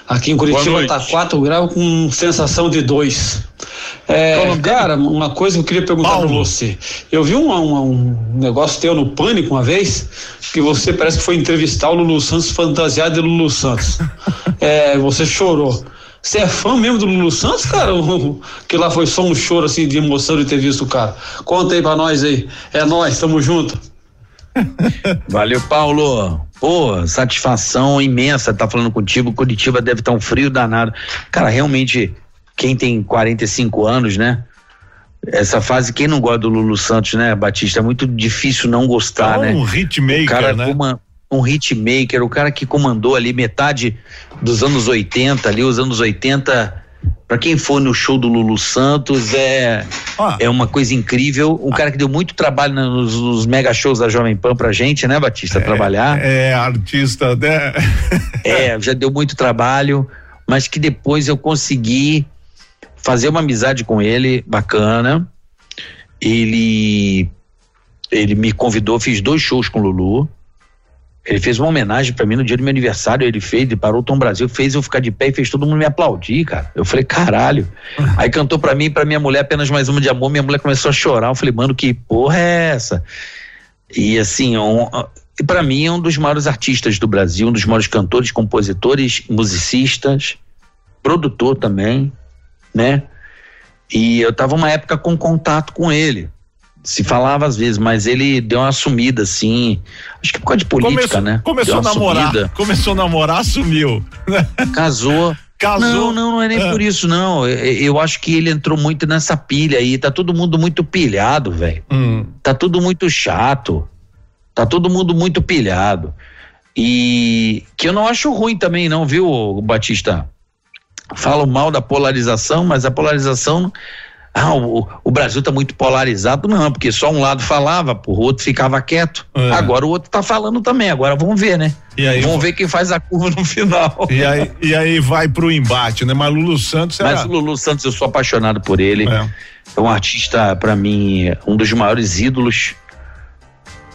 Aqui em Curitiba tá noite. 4 graus com sensação de 2. É, cara, uma coisa que eu queria perguntar pra você. Eu vi um, um, um negócio teu no Pânico uma vez, que você parece que foi entrevistar o Lulu Santos fantasiado de Lulu Santos. É, você chorou. Você é fã mesmo do Lulu Santos, cara? Que lá foi só um choro assim de emoção de ter visto o cara. Conta aí pra nós aí. É nós, tamo junto. Valeu, Paulo. Pô, satisfação imensa estar falando contigo. Curitiba deve estar um frio danado. Cara, realmente, quem tem 45 anos, né? Essa fase, quem não gosta do Lulu Santos, né, Batista? É muito difícil não gostar, É né? um hitmaker, o cara né? coma- um hitmaker, o cara que comandou ali metade dos anos 80, ali, os anos 80. Pra quem for no show do Lulu Santos, é, é uma coisa incrível. Um cara que deu muito trabalho nos, nos mega shows da Jovem Pan pra gente, né, Batista? trabalhar. É, artista, né? É, já deu muito trabalho, mas que depois eu consegui fazer uma amizade com ele bacana. Ele ele me convidou, fiz dois shows com o Lulu. Ele fez uma homenagem pra mim no dia do meu aniversário, ele fez, ele parou o Tom Brasil, fez eu ficar de pé e fez todo mundo me aplaudir, cara. Eu falei, caralho. Aí cantou pra mim e pra minha mulher apenas mais uma de amor, minha mulher começou a chorar. Eu falei, mano, que porra é essa? E assim, um, e para mim é um dos maiores artistas do Brasil, um dos maiores cantores, compositores, musicistas, produtor também, né? E eu tava uma época com contato com ele. Se falava às vezes, mas ele deu uma sumida assim. Acho que por causa de política, começou, né? Começou a namorar. sumida. Começou a namorar, sumiu. Casou. Casou. Não, não, não é nem É. por isso, não. Eu, eu acho que ele entrou muito nessa pilha aí. Tá todo mundo muito pilhado, velho. Hum. Tá tudo muito chato. Tá todo mundo muito pilhado. E que eu não acho ruim também, não, viu, Batista? Falo mal da polarização, mas a polarização. Ah, o, o Brasil tá muito polarizado, não, porque só um lado falava, pô, o outro ficava quieto. É. Agora o outro tá falando também. Agora vamos ver, né? E aí, vamos ver quem faz a curva no final. E aí, e aí vai pro embate, né? Mas Lulu Santos era... Mas o Lulu Santos, eu sou apaixonado por ele. É, um artista, pra mim, um dos maiores ídolos.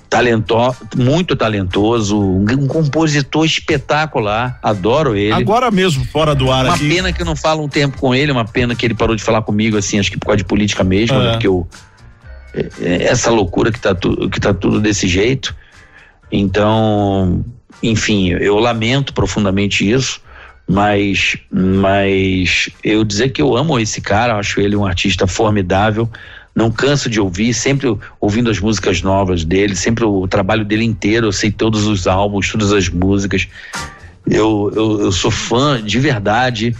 Talento, muito talentoso, um, compositor espetacular. Adoro ele. Agora mesmo, fora do ar Uma aqui. pena que eu não falo um tempo com ele, uma pena que ele parou de falar comigo, assim, acho que por causa de política mesmo, É. né? Porque eu, é- é essa loucura que tá, tu, que tá tudo desse jeito. Então, enfim, eu lamento profundamente isso, mas, mas eu dizer que eu amo esse cara, acho ele um artista formidável. Não canso de ouvir, sempre ouvindo as músicas novas dele, sempre o trabalho dele inteiro, eu sei todos os álbuns, todas as músicas. Eu, eu, eu sou fã de verdade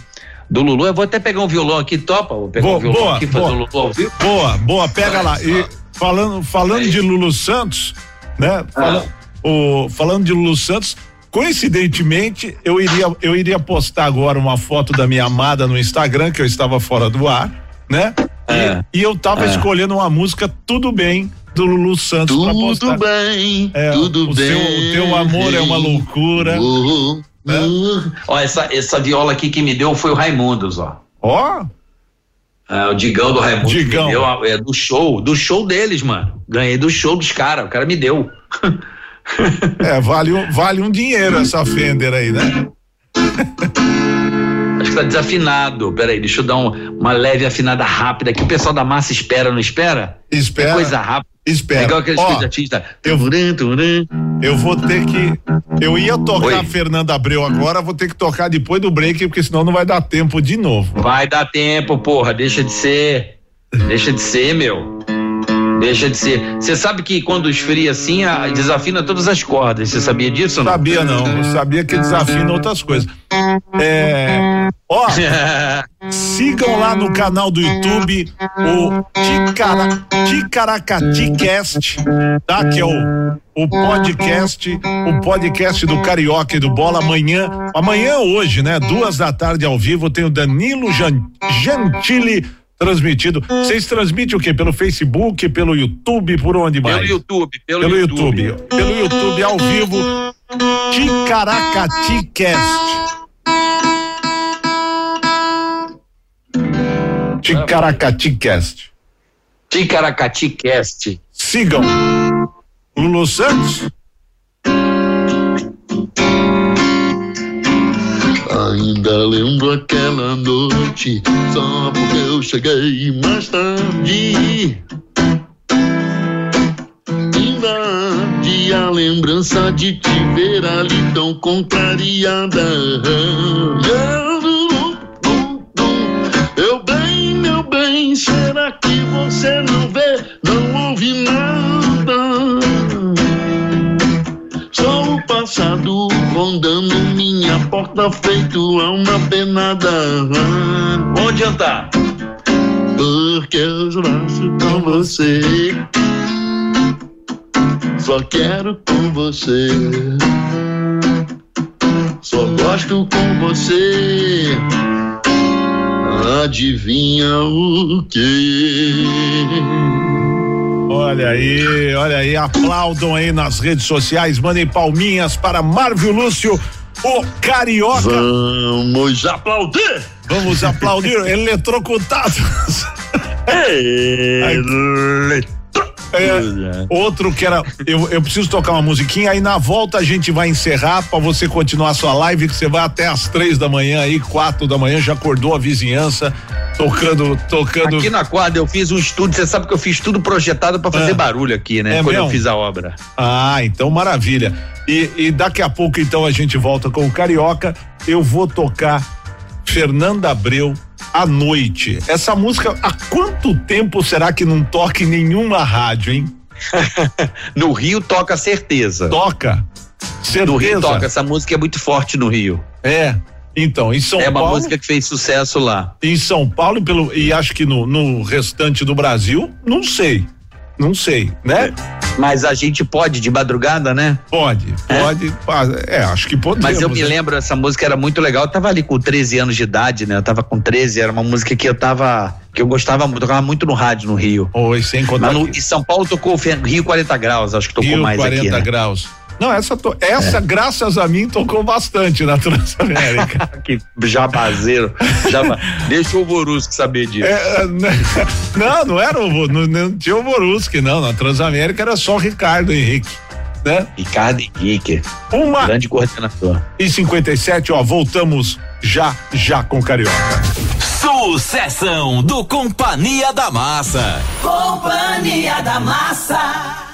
do Lulu. Eu vou até pegar um violão aqui, topa? Vou pegar Boa, um violão boa, aqui fazer boa. o Lulu ao vivo. Boa, boa, pega lá. E falando, falando de Lulu Santos, né? Fala- o, falando de Lulu Santos, coincidentemente, eu iria, eu iria postar agora uma foto da minha amada no Instagram, que eu estava fora do ar, né? É. E, e eu tava É. escolhendo uma música Tudo Bem do Lulu Santos pra Tudo bem, É, tudo o bem. Seu, o teu amor é uma loucura. né? Ó, essa, essa viola aqui que me deu foi o Raimundos, ó. Ó. É, o Digão do Raimundo. Digão. Me deu, é do show, do show deles, mano. Ganhei do show dos caras, o cara me deu. É, vale, um- vale um dinheiro essa Fender aí, né? Acho que tá desafinado. Peraí, deixa eu dar um- uma leve afinada rápida aqui. O pessoal da massa espera, não espera? Espera. É coisa rápida. Espera. É igual aqueles Ó, artistas. Eu, eu vou ter que. Eu ia tocar Oi. Fernanda Abreu agora, vou ter que tocar depois do break, porque senão não vai dar tempo de novo. Vai dar tempo, porra. Deixa de ser. Deixa de ser, meu. Deixa de ser. Você sabe que quando esfria assim, a- desafina todas as cordas. Você sabia disso? Não? Sabia não, eu sabia que desafina outras coisas. É, ó, sigam lá no canal do YouTube o Ticara, Ticaracaticast, tá? Que é o, o podcast, o podcast do Carioca e do Bola amanhã, amanhã hoje, né? Duas da tarde ao vivo tem o Danilo Jan- Gentili transmitido. Vocês transmitem o quê? Pelo Facebook, pelo YouTube, por onde mais? Pelo YouTube, pelo, Pelo YouTube. YouTube. Pelo YouTube ao vivo. Ticaracaticast. Ticaracaticast. Ticaracaticast. Sigam. Lulu Santos. Ainda lembro aquela noite, só porque eu cheguei mais tarde. Invade a lembrança de te ver ali tão contrariada. Eu bem, meu bem, será que você não vê, não ouve nada? Só passado rondando minha porta feito a uma penada. Onde andar? Porque eu laço com você. Só quero com você. Só gosto com você. Adivinha o que? Olha aí, olha aí, aplaudam aí nas redes sociais, mandem palminhas para Marvio Lúcio, o carioca. Vamos aplaudir! Vamos aplaudir, eletrocutados. É, outro que era. Eu, eu preciso tocar uma musiquinha, aí na volta a gente vai encerrar pra você continuar a sua live, que você vai até às três da manhã aí, quatro da manhã, já acordou a vizinhança, tocando, tocando. Aqui na quadra eu fiz um estudo, você sabe que eu fiz tudo projetado pra fazer Ah. barulho aqui, né? É Quando eu mesmo? fiz a obra. Ah, então maravilha. E, e daqui a pouco então a gente volta com o Carioca. Eu vou tocar Fernanda Abreu à noite. Essa música, há quanto tempo será que não toca em nenhuma rádio, hein? no Rio toca certeza. Toca. Certeza. No Rio toca, essa música é muito forte no Rio. É. Então, em São é uma Paulo. música que fez sucesso lá. Em São Paulo e, pelo, e acho que no, no restante do Brasil, não sei. Não sei, né? Mas a gente pode de madrugada, né? Pode, pode. É, acho que podemos. Mas eu me né? lembro, essa música era muito legal. Eu tava ali com 13 anos de idade, né? Eu tava com 13, era uma música que eu tava. que eu gostava muito, tocava muito no rádio no Rio. Oi, sem contar. Mas no, em São Paulo tocou Rio 40 graus, acho que tocou Rio mais 40 aqui. Né? graus. Não, essa, to- essa graças a mim, tocou bastante na Transamérica. que jabazeiro. Jaba... Deixa o Borusco saber disso. É, né? não, não era o, não, não tinha o Boruski, não. Na Transamérica era só o Ricardo Henrique, né? Ricardo Henrique. Uma Grande coordenador. e 57, ó, voltamos já, já com Carioca. Sucessão do Companhia da Massa. Companhia da Massa.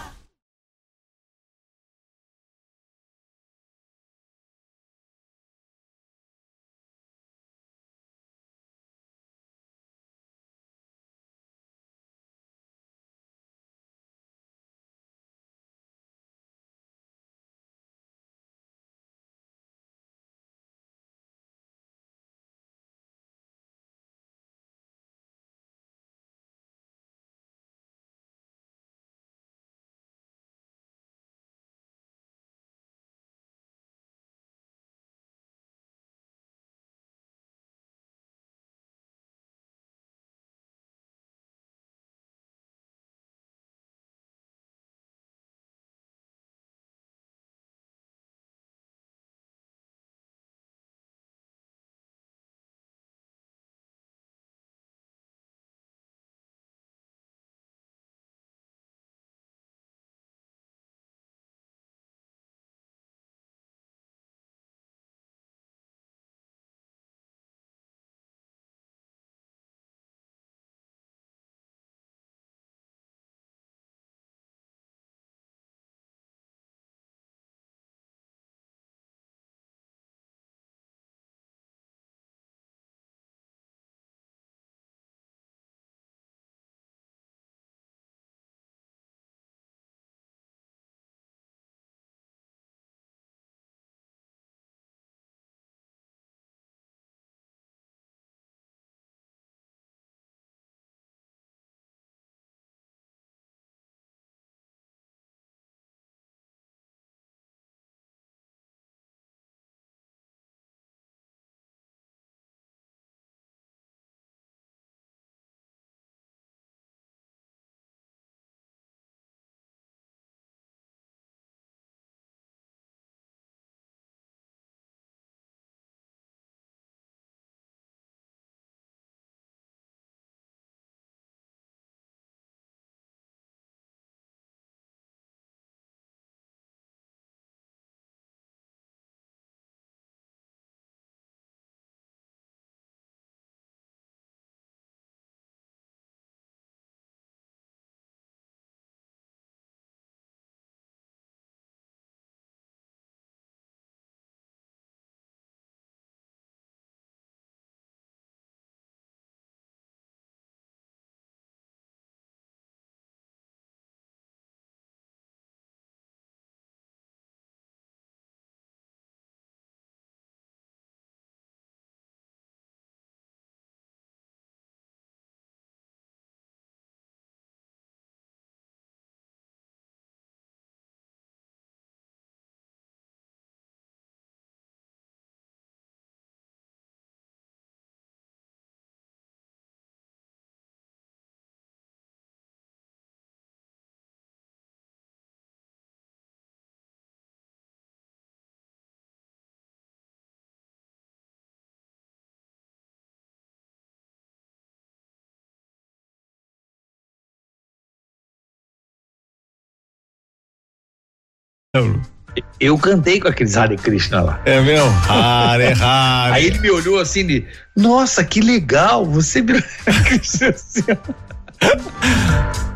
Eu cantei com aqueles Hare Krishna lá. É mesmo? Hare Hare. Aí ele me olhou assim de, nossa, que legal, você virou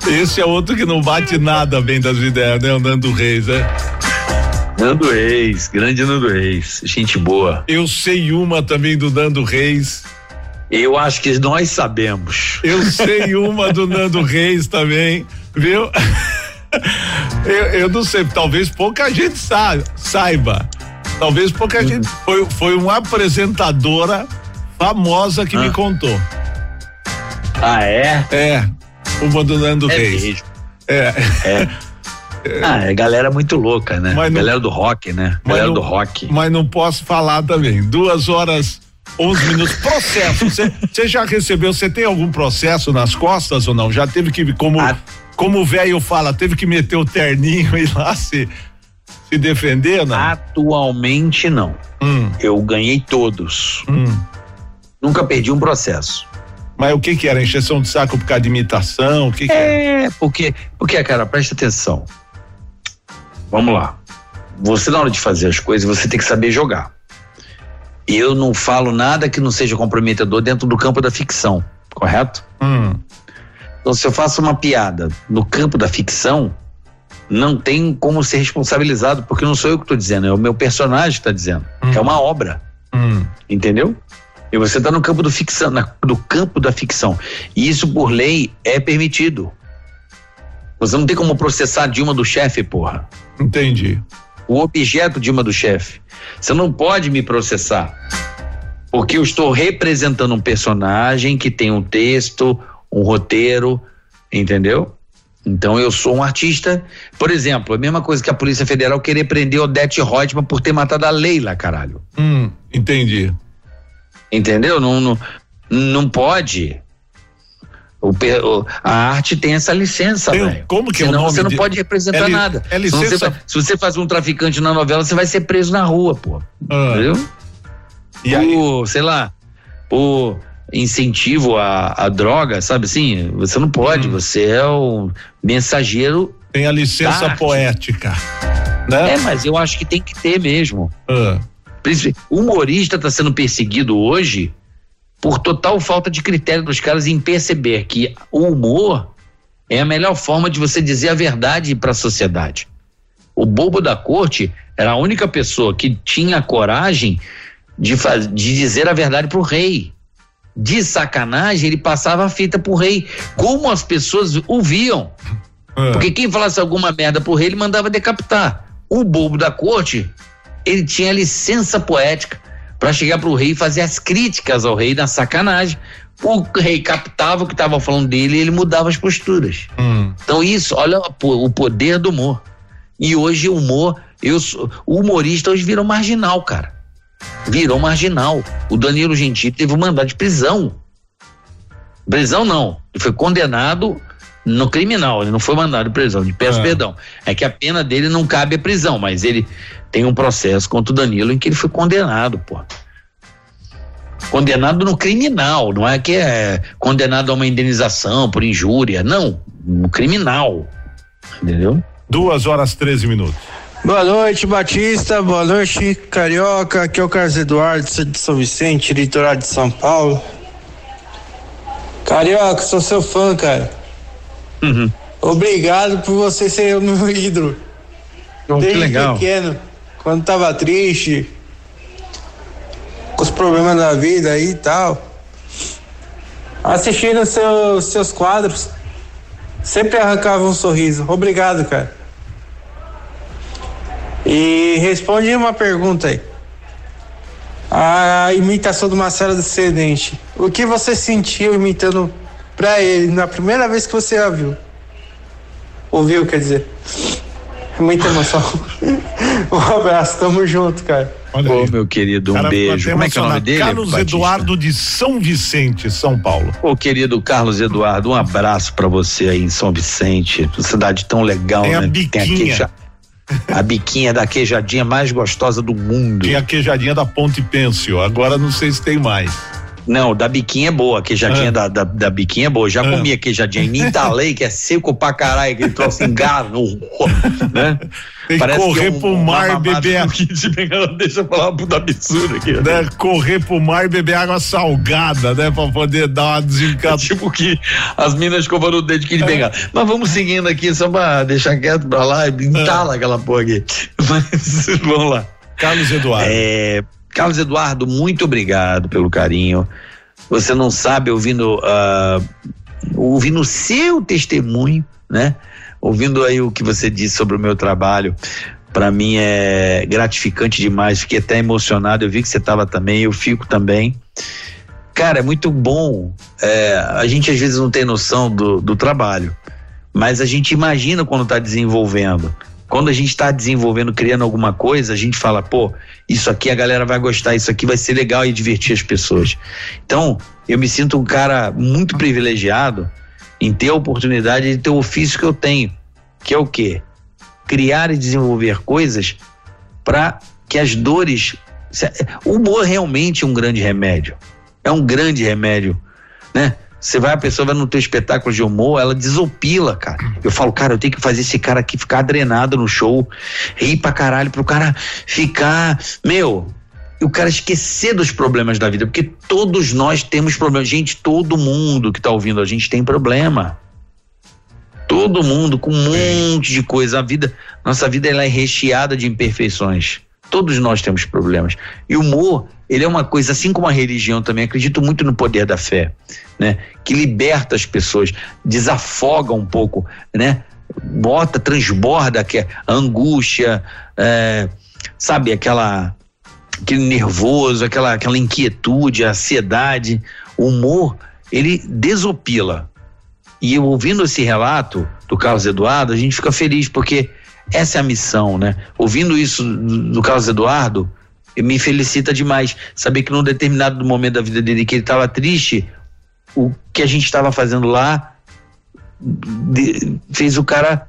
Esse é outro que não bate nada bem das ideias, né? O Nando Reis, né? Nando Reis, grande Nando Reis, gente boa. Eu sei uma também do Nando Reis. Eu acho que nós sabemos. Eu sei uma do Nando Reis também, viu? Eu, eu não sei, talvez pouca gente sa saiba. Talvez pouca Uhum. gente. Foi, foi uma apresentadora famosa que me contou. Ah, é? É. Uma do Nando É Reis. mesmo. É. É. Ah, é galera muito louca, né? Mas não- galera do rock, né? Galera não- do rock. Mas não posso falar também. Duas horas, 11 minutos. Processo. Você já recebeu? Você tem algum processo nas costas ou não? Já teve que, como como o velho fala, teve que meter o terninho e lá se, se defender, não? Atualmente não. Hum. Eu ganhei todos. Nunca perdi um processo. Mas o que que era? Encheção de saco por causa de imitação? O que que era? É, porque, porque, cara, presta atenção. Vamos lá. Você, na hora de fazer as coisas, você tem que saber jogar. Eu não falo nada que não seja comprometedor dentro do campo da ficção, correto? Hum. Então, se eu faço uma piada no campo da ficção, não tem como ser responsabilizado, porque não sou eu que estou dizendo, é o meu personagem que está dizendo. É uma obra. Hum. Entendeu? E você está no campo do ficção, na- no campo da ficção. E isso, por lei, é permitido. Você não tem como processar Dilma do chefe, porra. Entendi. O objeto Dilma do chefe. Você não pode me processar. Porque eu estou representando um personagem que tem um texto, um roteiro, entendeu? Então eu sou um artista. Por exemplo, a mesma coisa que a Polícia Federal querer prender Odete Reutemann por ter matado a Leila, caralho. Hum, entendi. Entendeu? Não, não, não pode. O, o- a arte tem essa licença, velho. como que é o Senão nome você não de- pode representar é nada. é Se você licença- Se você, faz um traficante na novela, você vai ser preso na rua, pô. Ah. Entendeu? por, sei lá, por incentivo à, à droga, sabe assim? Você não Hum. pode, você é o mensageiro. Tem a licença poética. Né? É, mas eu acho que tem que ter mesmo. Ah. O humorista está sendo perseguido hoje por total falta de critério dos caras em perceber que o humor é a melhor forma de você dizer a verdade para a sociedade. O bobo da corte era a única pessoa que tinha coragem de, de dizer a verdade pro rei. De sacanagem, ele passava a fita pro rei. Como as pessoas o viam. Porque quem falasse alguma merda pro rei, ele mandava decapitar. O bobo da corte, ele tinha licença poética para chegar pro rei e fazer as críticas ao rei na sacanagem. O rei captava o que estavam falando dele e ele mudava as posturas. Então isso, olha o poder do humor. E hoje o humor, eu o humorista hoje virou marginal, cara. Virou marginal. O Danilo Gentili teve um mandado de prisão. Prisão não, ele foi condenado no criminal, ele não foi mandado de prisão, de peço Ah. perdão. É que a pena dele não cabe a prisão, mas ele tem um processo contra o Danilo em que ele foi condenado, pô. Condenado no criminal, não é que é condenado a uma indenização por injúria, não, no criminal. Entendeu? Duas horas 13 minutos. Boa noite, Batista. Boa noite, Carioca. Aqui é o Carlos Eduardo, sou de São Vicente, litoral de São Paulo. Carioca, sou seu fã, cara. Uhum. Obrigado por você ser o meu ídolo. Oh, que Desde legal. pequeno, quando tava triste, com os problemas da vida aí e tal. Assistindo seu, seus quadros, sempre arrancava um sorriso. Obrigado, cara. E responde uma pergunta aí. A imitação do Marcelo Descendente. O que você sentiu imitando pra ele na primeira vez que você a viu? Ouviu, quer dizer? Muita emoção. um abraço, tamo junto, cara. Olha Ô, aí. meu querido, um Cara, beijo. Como é que é o nome dele? Carlos Batista? Eduardo de São Vicente, São Paulo. Ô, querido Carlos Eduardo, um abraço pra você aí em São Vicente, cidade tão legal, Tem a né? biquinha. a, queija- a biquinha da queijadinha mais gostosa do mundo. Tinha a queijadinha da Ponte Pêncil, agora não sei se tem mais. Não, da biquinha é boa, a queijadinha Ah. da, da, da biquinha é boa. Já Ah. comi a queijadinha em Nintalei, que é seco pra caralho, aquele troço engarra no né? Tem que Parece correr é um- pro mar, mamada beber Bengala. Deixa eu falar uma puta absurda aqui. né, correr pro mar e beber água salgada, né? Pra poder dar uma desencantada. tipo que as minas escovando o dedo de Kid Bengala. Mas vamos seguindo aqui, só pra deixar quieto pra lá e entala aquela porra aqui. Mas vamos lá. Carlos Eduardo. É, Carlos Eduardo, muito obrigado pelo carinho. Você não sabe, ouvindo, ah, ouvindo o seu testemunho, né? Ouvindo aí o que você disse sobre o meu trabalho, para mim é gratificante demais. Fiquei até emocionado. Eu vi que você estava também, eu fico também. Cara, é muito bom. É, a gente às vezes não tem noção do, do trabalho, mas a gente imagina quando está desenvolvendo. Quando a gente está desenvolvendo, criando alguma coisa, a gente fala, pô, isso aqui a galera vai gostar, isso aqui vai ser legal e divertir as pessoas. Então, eu me sinto um cara muito privilegiado em ter a oportunidade de ter o ofício que eu tenho, que é o quê? Criar e desenvolver coisas para que as dores. O humor realmente é um grande remédio. É um grande remédio, né? Você vai, a pessoa vai no teu espetáculo de humor, ela desopila, cara. Eu falo, cara, eu tenho que fazer esse cara aqui ficar drenado no show, rir pra caralho, pro cara ficar, meu, o cara esquecer dos problemas da vida, porque todos nós temos problemas. Gente, todo mundo que tá ouvindo a gente tem problema. Todo mundo com um monte de coisa. A vida, nossa vida ela é recheada de imperfeições. Todos nós temos problemas. E o humor, ele é uma coisa, assim como a religião também, acredito muito no poder da fé, né? Que liberta as pessoas, desafoga um pouco, né? Bota, transborda que é angústia, é, sabe, aquela aquele nervoso, aquela, aquela inquietude, a ansiedade. O humor, ele desopila. E ouvindo esse relato do Carlos Eduardo, a gente fica feliz, porque essa é a missão, né? Ouvindo isso do, do Carlos Eduardo, me felicita demais. Saber que num determinado momento da vida dele que ele estava triste, o que a gente estava fazendo lá de- fez o cara.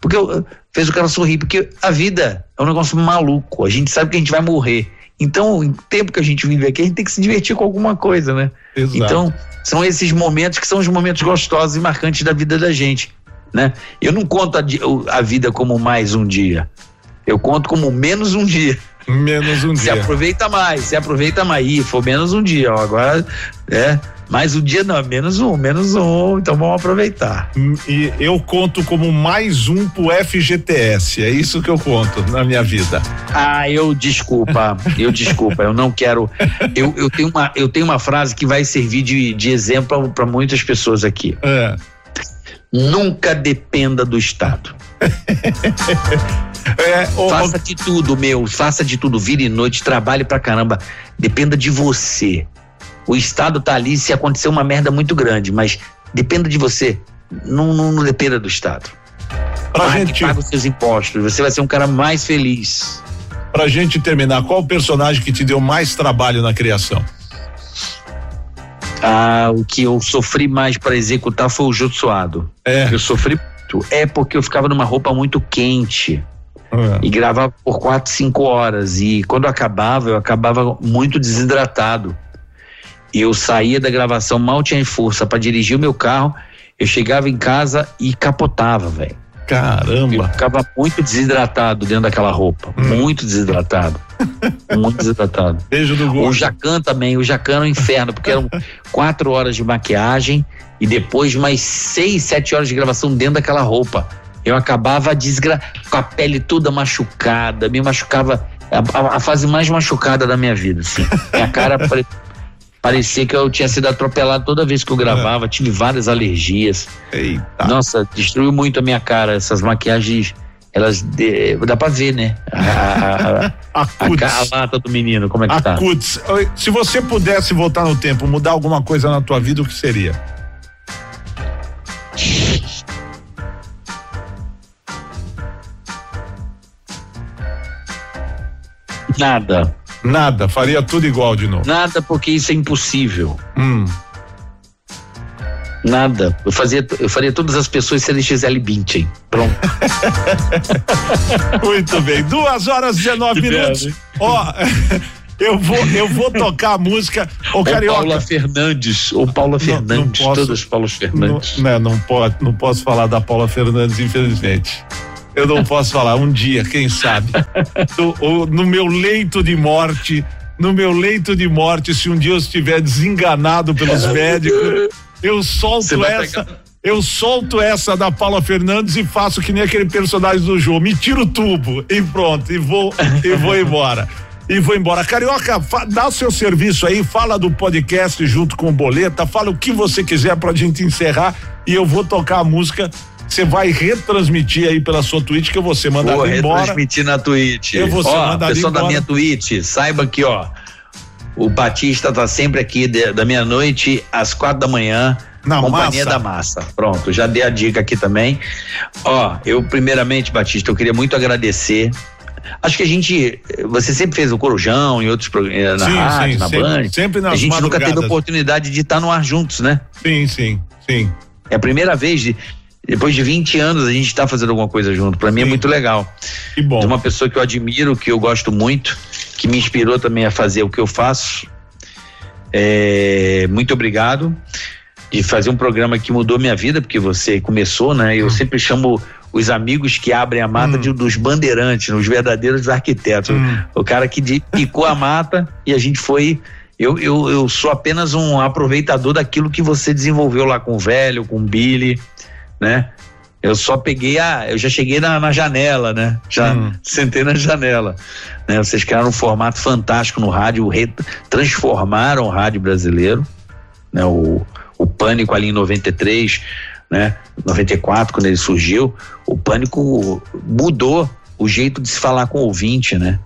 Porque eu- fez o cara sorrir, porque a vida é um negócio maluco. A gente sabe que a gente vai morrer. Então, o tempo que a gente vive aqui, a gente tem que se divertir com alguma coisa, né? Exato. Então, são esses momentos que são os momentos gostosos e marcantes da vida da gente, né? Eu não conto a, a vida como mais um dia. Eu conto como menos um dia. Menos um Se dia. aproveita mais, se aproveita mais. Ih, foi menos um dia, ó. Agora, é, mais um dia não, menos um, menos um. Então vamos aproveitar. E eu conto como mais um pro FGTS. É isso que eu conto na minha vida. Ah, eu desculpa, eu desculpa, eu não quero. Eu, eu, tenho, uma, eu tenho uma frase que vai servir de, de exemplo para muitas pessoas aqui. É. Nunca dependa do Estado. É, faça de tudo, meu. Faça de tudo. Vire noite, trabalhe pra caramba. Dependa de você. O Estado tá ali se acontecer uma merda muito grande, mas dependa de você. Não, não, não dependa do Estado. Pra Pague, gente- paga os seus impostos. Você vai ser um cara mais feliz. Pra gente terminar, qual o personagem que te deu mais trabalho na criação? Ah, o que eu sofri mais para executar foi o Jutsuado. É. Eu sofri muito. É porque eu ficava numa roupa muito quente. E gravava por quatro, cinco horas. E quando eu acabava, eu acabava muito desidratado. Eu saía da gravação, mal tinha força para dirigir o meu carro. Eu chegava em casa e capotava, velho. Caramba! Eu ficava muito desidratado dentro daquela roupa. Muito desidratado. muito desidratado. Beijo do O Jacan também. O Jacan era um inferno, porque eram quatro horas de maquiagem e depois mais seis, sete horas de gravação dentro daquela roupa. Eu acabava desgra... com a pele toda machucada, me machucava. A, a- a fase mais machucada da minha vida, assim. Minha cara parecia que eu tinha sido atropelado toda vez que eu gravava, tive várias alergias. Nossa, destruiu muito a minha cara. Essas maquiagens, elas. de- dá pra ver, né? A, a, a, a, a lata do menino, como é que tá? Acuts, oi, se você pudesse voltar no tempo, mudar alguma coisa na tua vida, o que seria? Nada. Nada, faria tudo igual de novo. Nada, porque isso é impossível. Hum. Nada. Eu, fazia, eu faria todas as pessoas serem Gisele Bündchen. Pronto. Muito bem, duas horas e 19 Que minutos. Ó, eu vou, eu vou tocar a música. Ô, Ou Carioca. Paula Fernandes. Ou Paula Fernandes. posso- todas Paulas Fernandes. Não, né, não, pode, não posso falar da Paula Fernandes, infelizmente. Eu não posso falar. Um dia, quem sabe? No, no meu leito de morte, no meu leito de morte, se um dia eu estiver desenganado pelos médicos, eu solto essa. Eu solto essa da Paula Fernandes e faço que nem aquele personagem do jogo. Me tiro o tubo e pronto, e vou, e vou embora. E vou embora. Carioca, dá o seu serviço aí, fala do podcast junto com o Boleta, fala o que você quiser pra gente encerrar e eu vou tocar a música. Você vai retransmitir aí pela sua Twitch que eu vou ser mandado Vou embora. retransmitir na Twitch. Eu vou ser ó, mandado pessoal da embora. minha Twitch, saiba que, ó, o Batista tá sempre aqui de- da meia-noite às quatro da manhã. Na Companhia massa. da Massa. Pronto, já dei a dica aqui também. Ó, eu primeiramente, Batista, eu queria muito agradecer. Acho que a gente, você sempre fez o Corujão em outros programas, na Sim, rádio, sim, na sempre- Band. sempre nas A gente nunca teve oportunidade de estar no ar juntos, né? Sim, sim, sim. É a primeira vez de depois de 20 anos a gente está fazendo alguma coisa junto. Para mim é muito legal. Que bom. De uma pessoa que eu admiro, que eu gosto muito, que me inspirou também a fazer o que eu faço. É, muito obrigado de fazer um programa que mudou minha vida, porque você começou, né? Hum. Eu sempre chamo os amigos que abrem a mata de, dos bandeirantes, os verdadeiros arquitetos. Hum. O cara que de- picou a mata e a gente foi. Eu, eu, eu sou apenas um aproveitador daquilo que você desenvolveu lá com o velho, com o Billy, né? Eu só peguei a. Eu já cheguei na, na janela, né? Já sentei na janela. Né? Vocês criaram um formato fantástico no rádio, re- transformaram o rádio brasileiro, né? O, o Pânico ali em 93, né? 94, quando ele surgiu, o Pânico mudou o jeito de se falar com o ouvinte, né?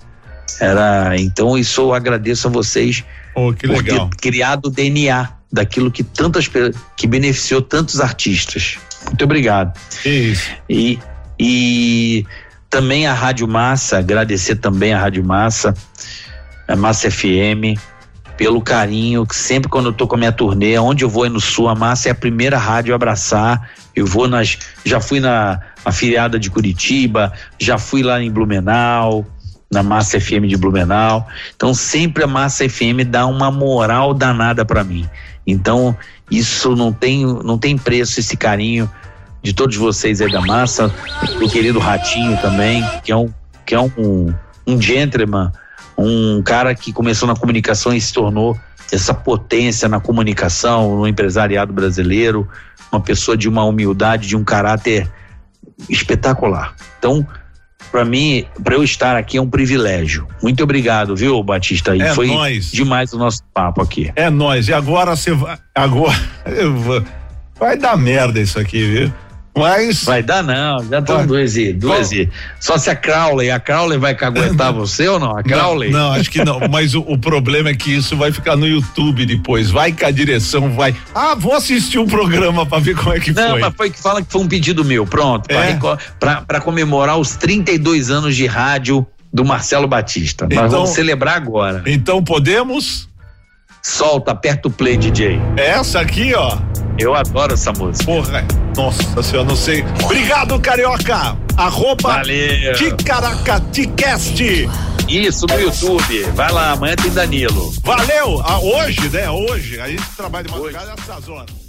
Era, então isso eu agradeço a vocês Oh, que por ter criado o DNA daquilo que tantas que beneficiou tantos artistas. Muito obrigado. Isso. E, e também a Rádio Massa, agradecer também a Rádio Massa, a Massa FM, pelo carinho, que sempre quando eu tô com a minha turnê, onde eu vou aí no Sul, a Massa é a primeira rádio a abraçar. Eu vou nas. Já fui na afiliada de Curitiba, já fui lá em Blumenau, na Massa FM de Blumenau. Então sempre a Massa FM dá uma moral danada para mim. Então isso não tem, não tem preço esse carinho de todos vocês aí da massa, do querido Ratinho também, que é um que é um, um gentleman, um cara que começou na comunicação e se tornou essa potência na comunicação, no empresariado brasileiro, uma pessoa de uma humildade, de um caráter espetacular. Então, para mim, para eu estar aqui é um privilégio. Muito obrigado, viu, Batista? E É foi nóis. demais o nosso papo aqui. É nós. E agora você vai. Agora. vai dar merda isso aqui, viu? Mas. Vai dar não, já estão duas e duas e. Só se a Crowley, a Crowley vai caguetar você ou não? A Crowley? Não, não, acho que não. Mas o, o problema é que isso vai ficar no YouTube depois. Vai que a direção vai. Ah, vou assistir um programa pra ver como é que Não, foi. mas foi que fala que foi um pedido meu, pronto, pra É? pra comemorar os 32 anos de rádio do Marcelo Batista. Nós Então- vamos celebrar agora. Então podemos? Solta, aperta o play, DJ. Essa aqui, ó. Eu adoro essa música. Porra, nossa senhora, não sei. Obrigado, Carioca. Arroba Valeu. Ticaracaticast. Isso no YouTube. Vai lá, amanhã tem Danilo. Valeu. Ah, hoje, né? Hoje. A gente trabalha de madrugada essas horas.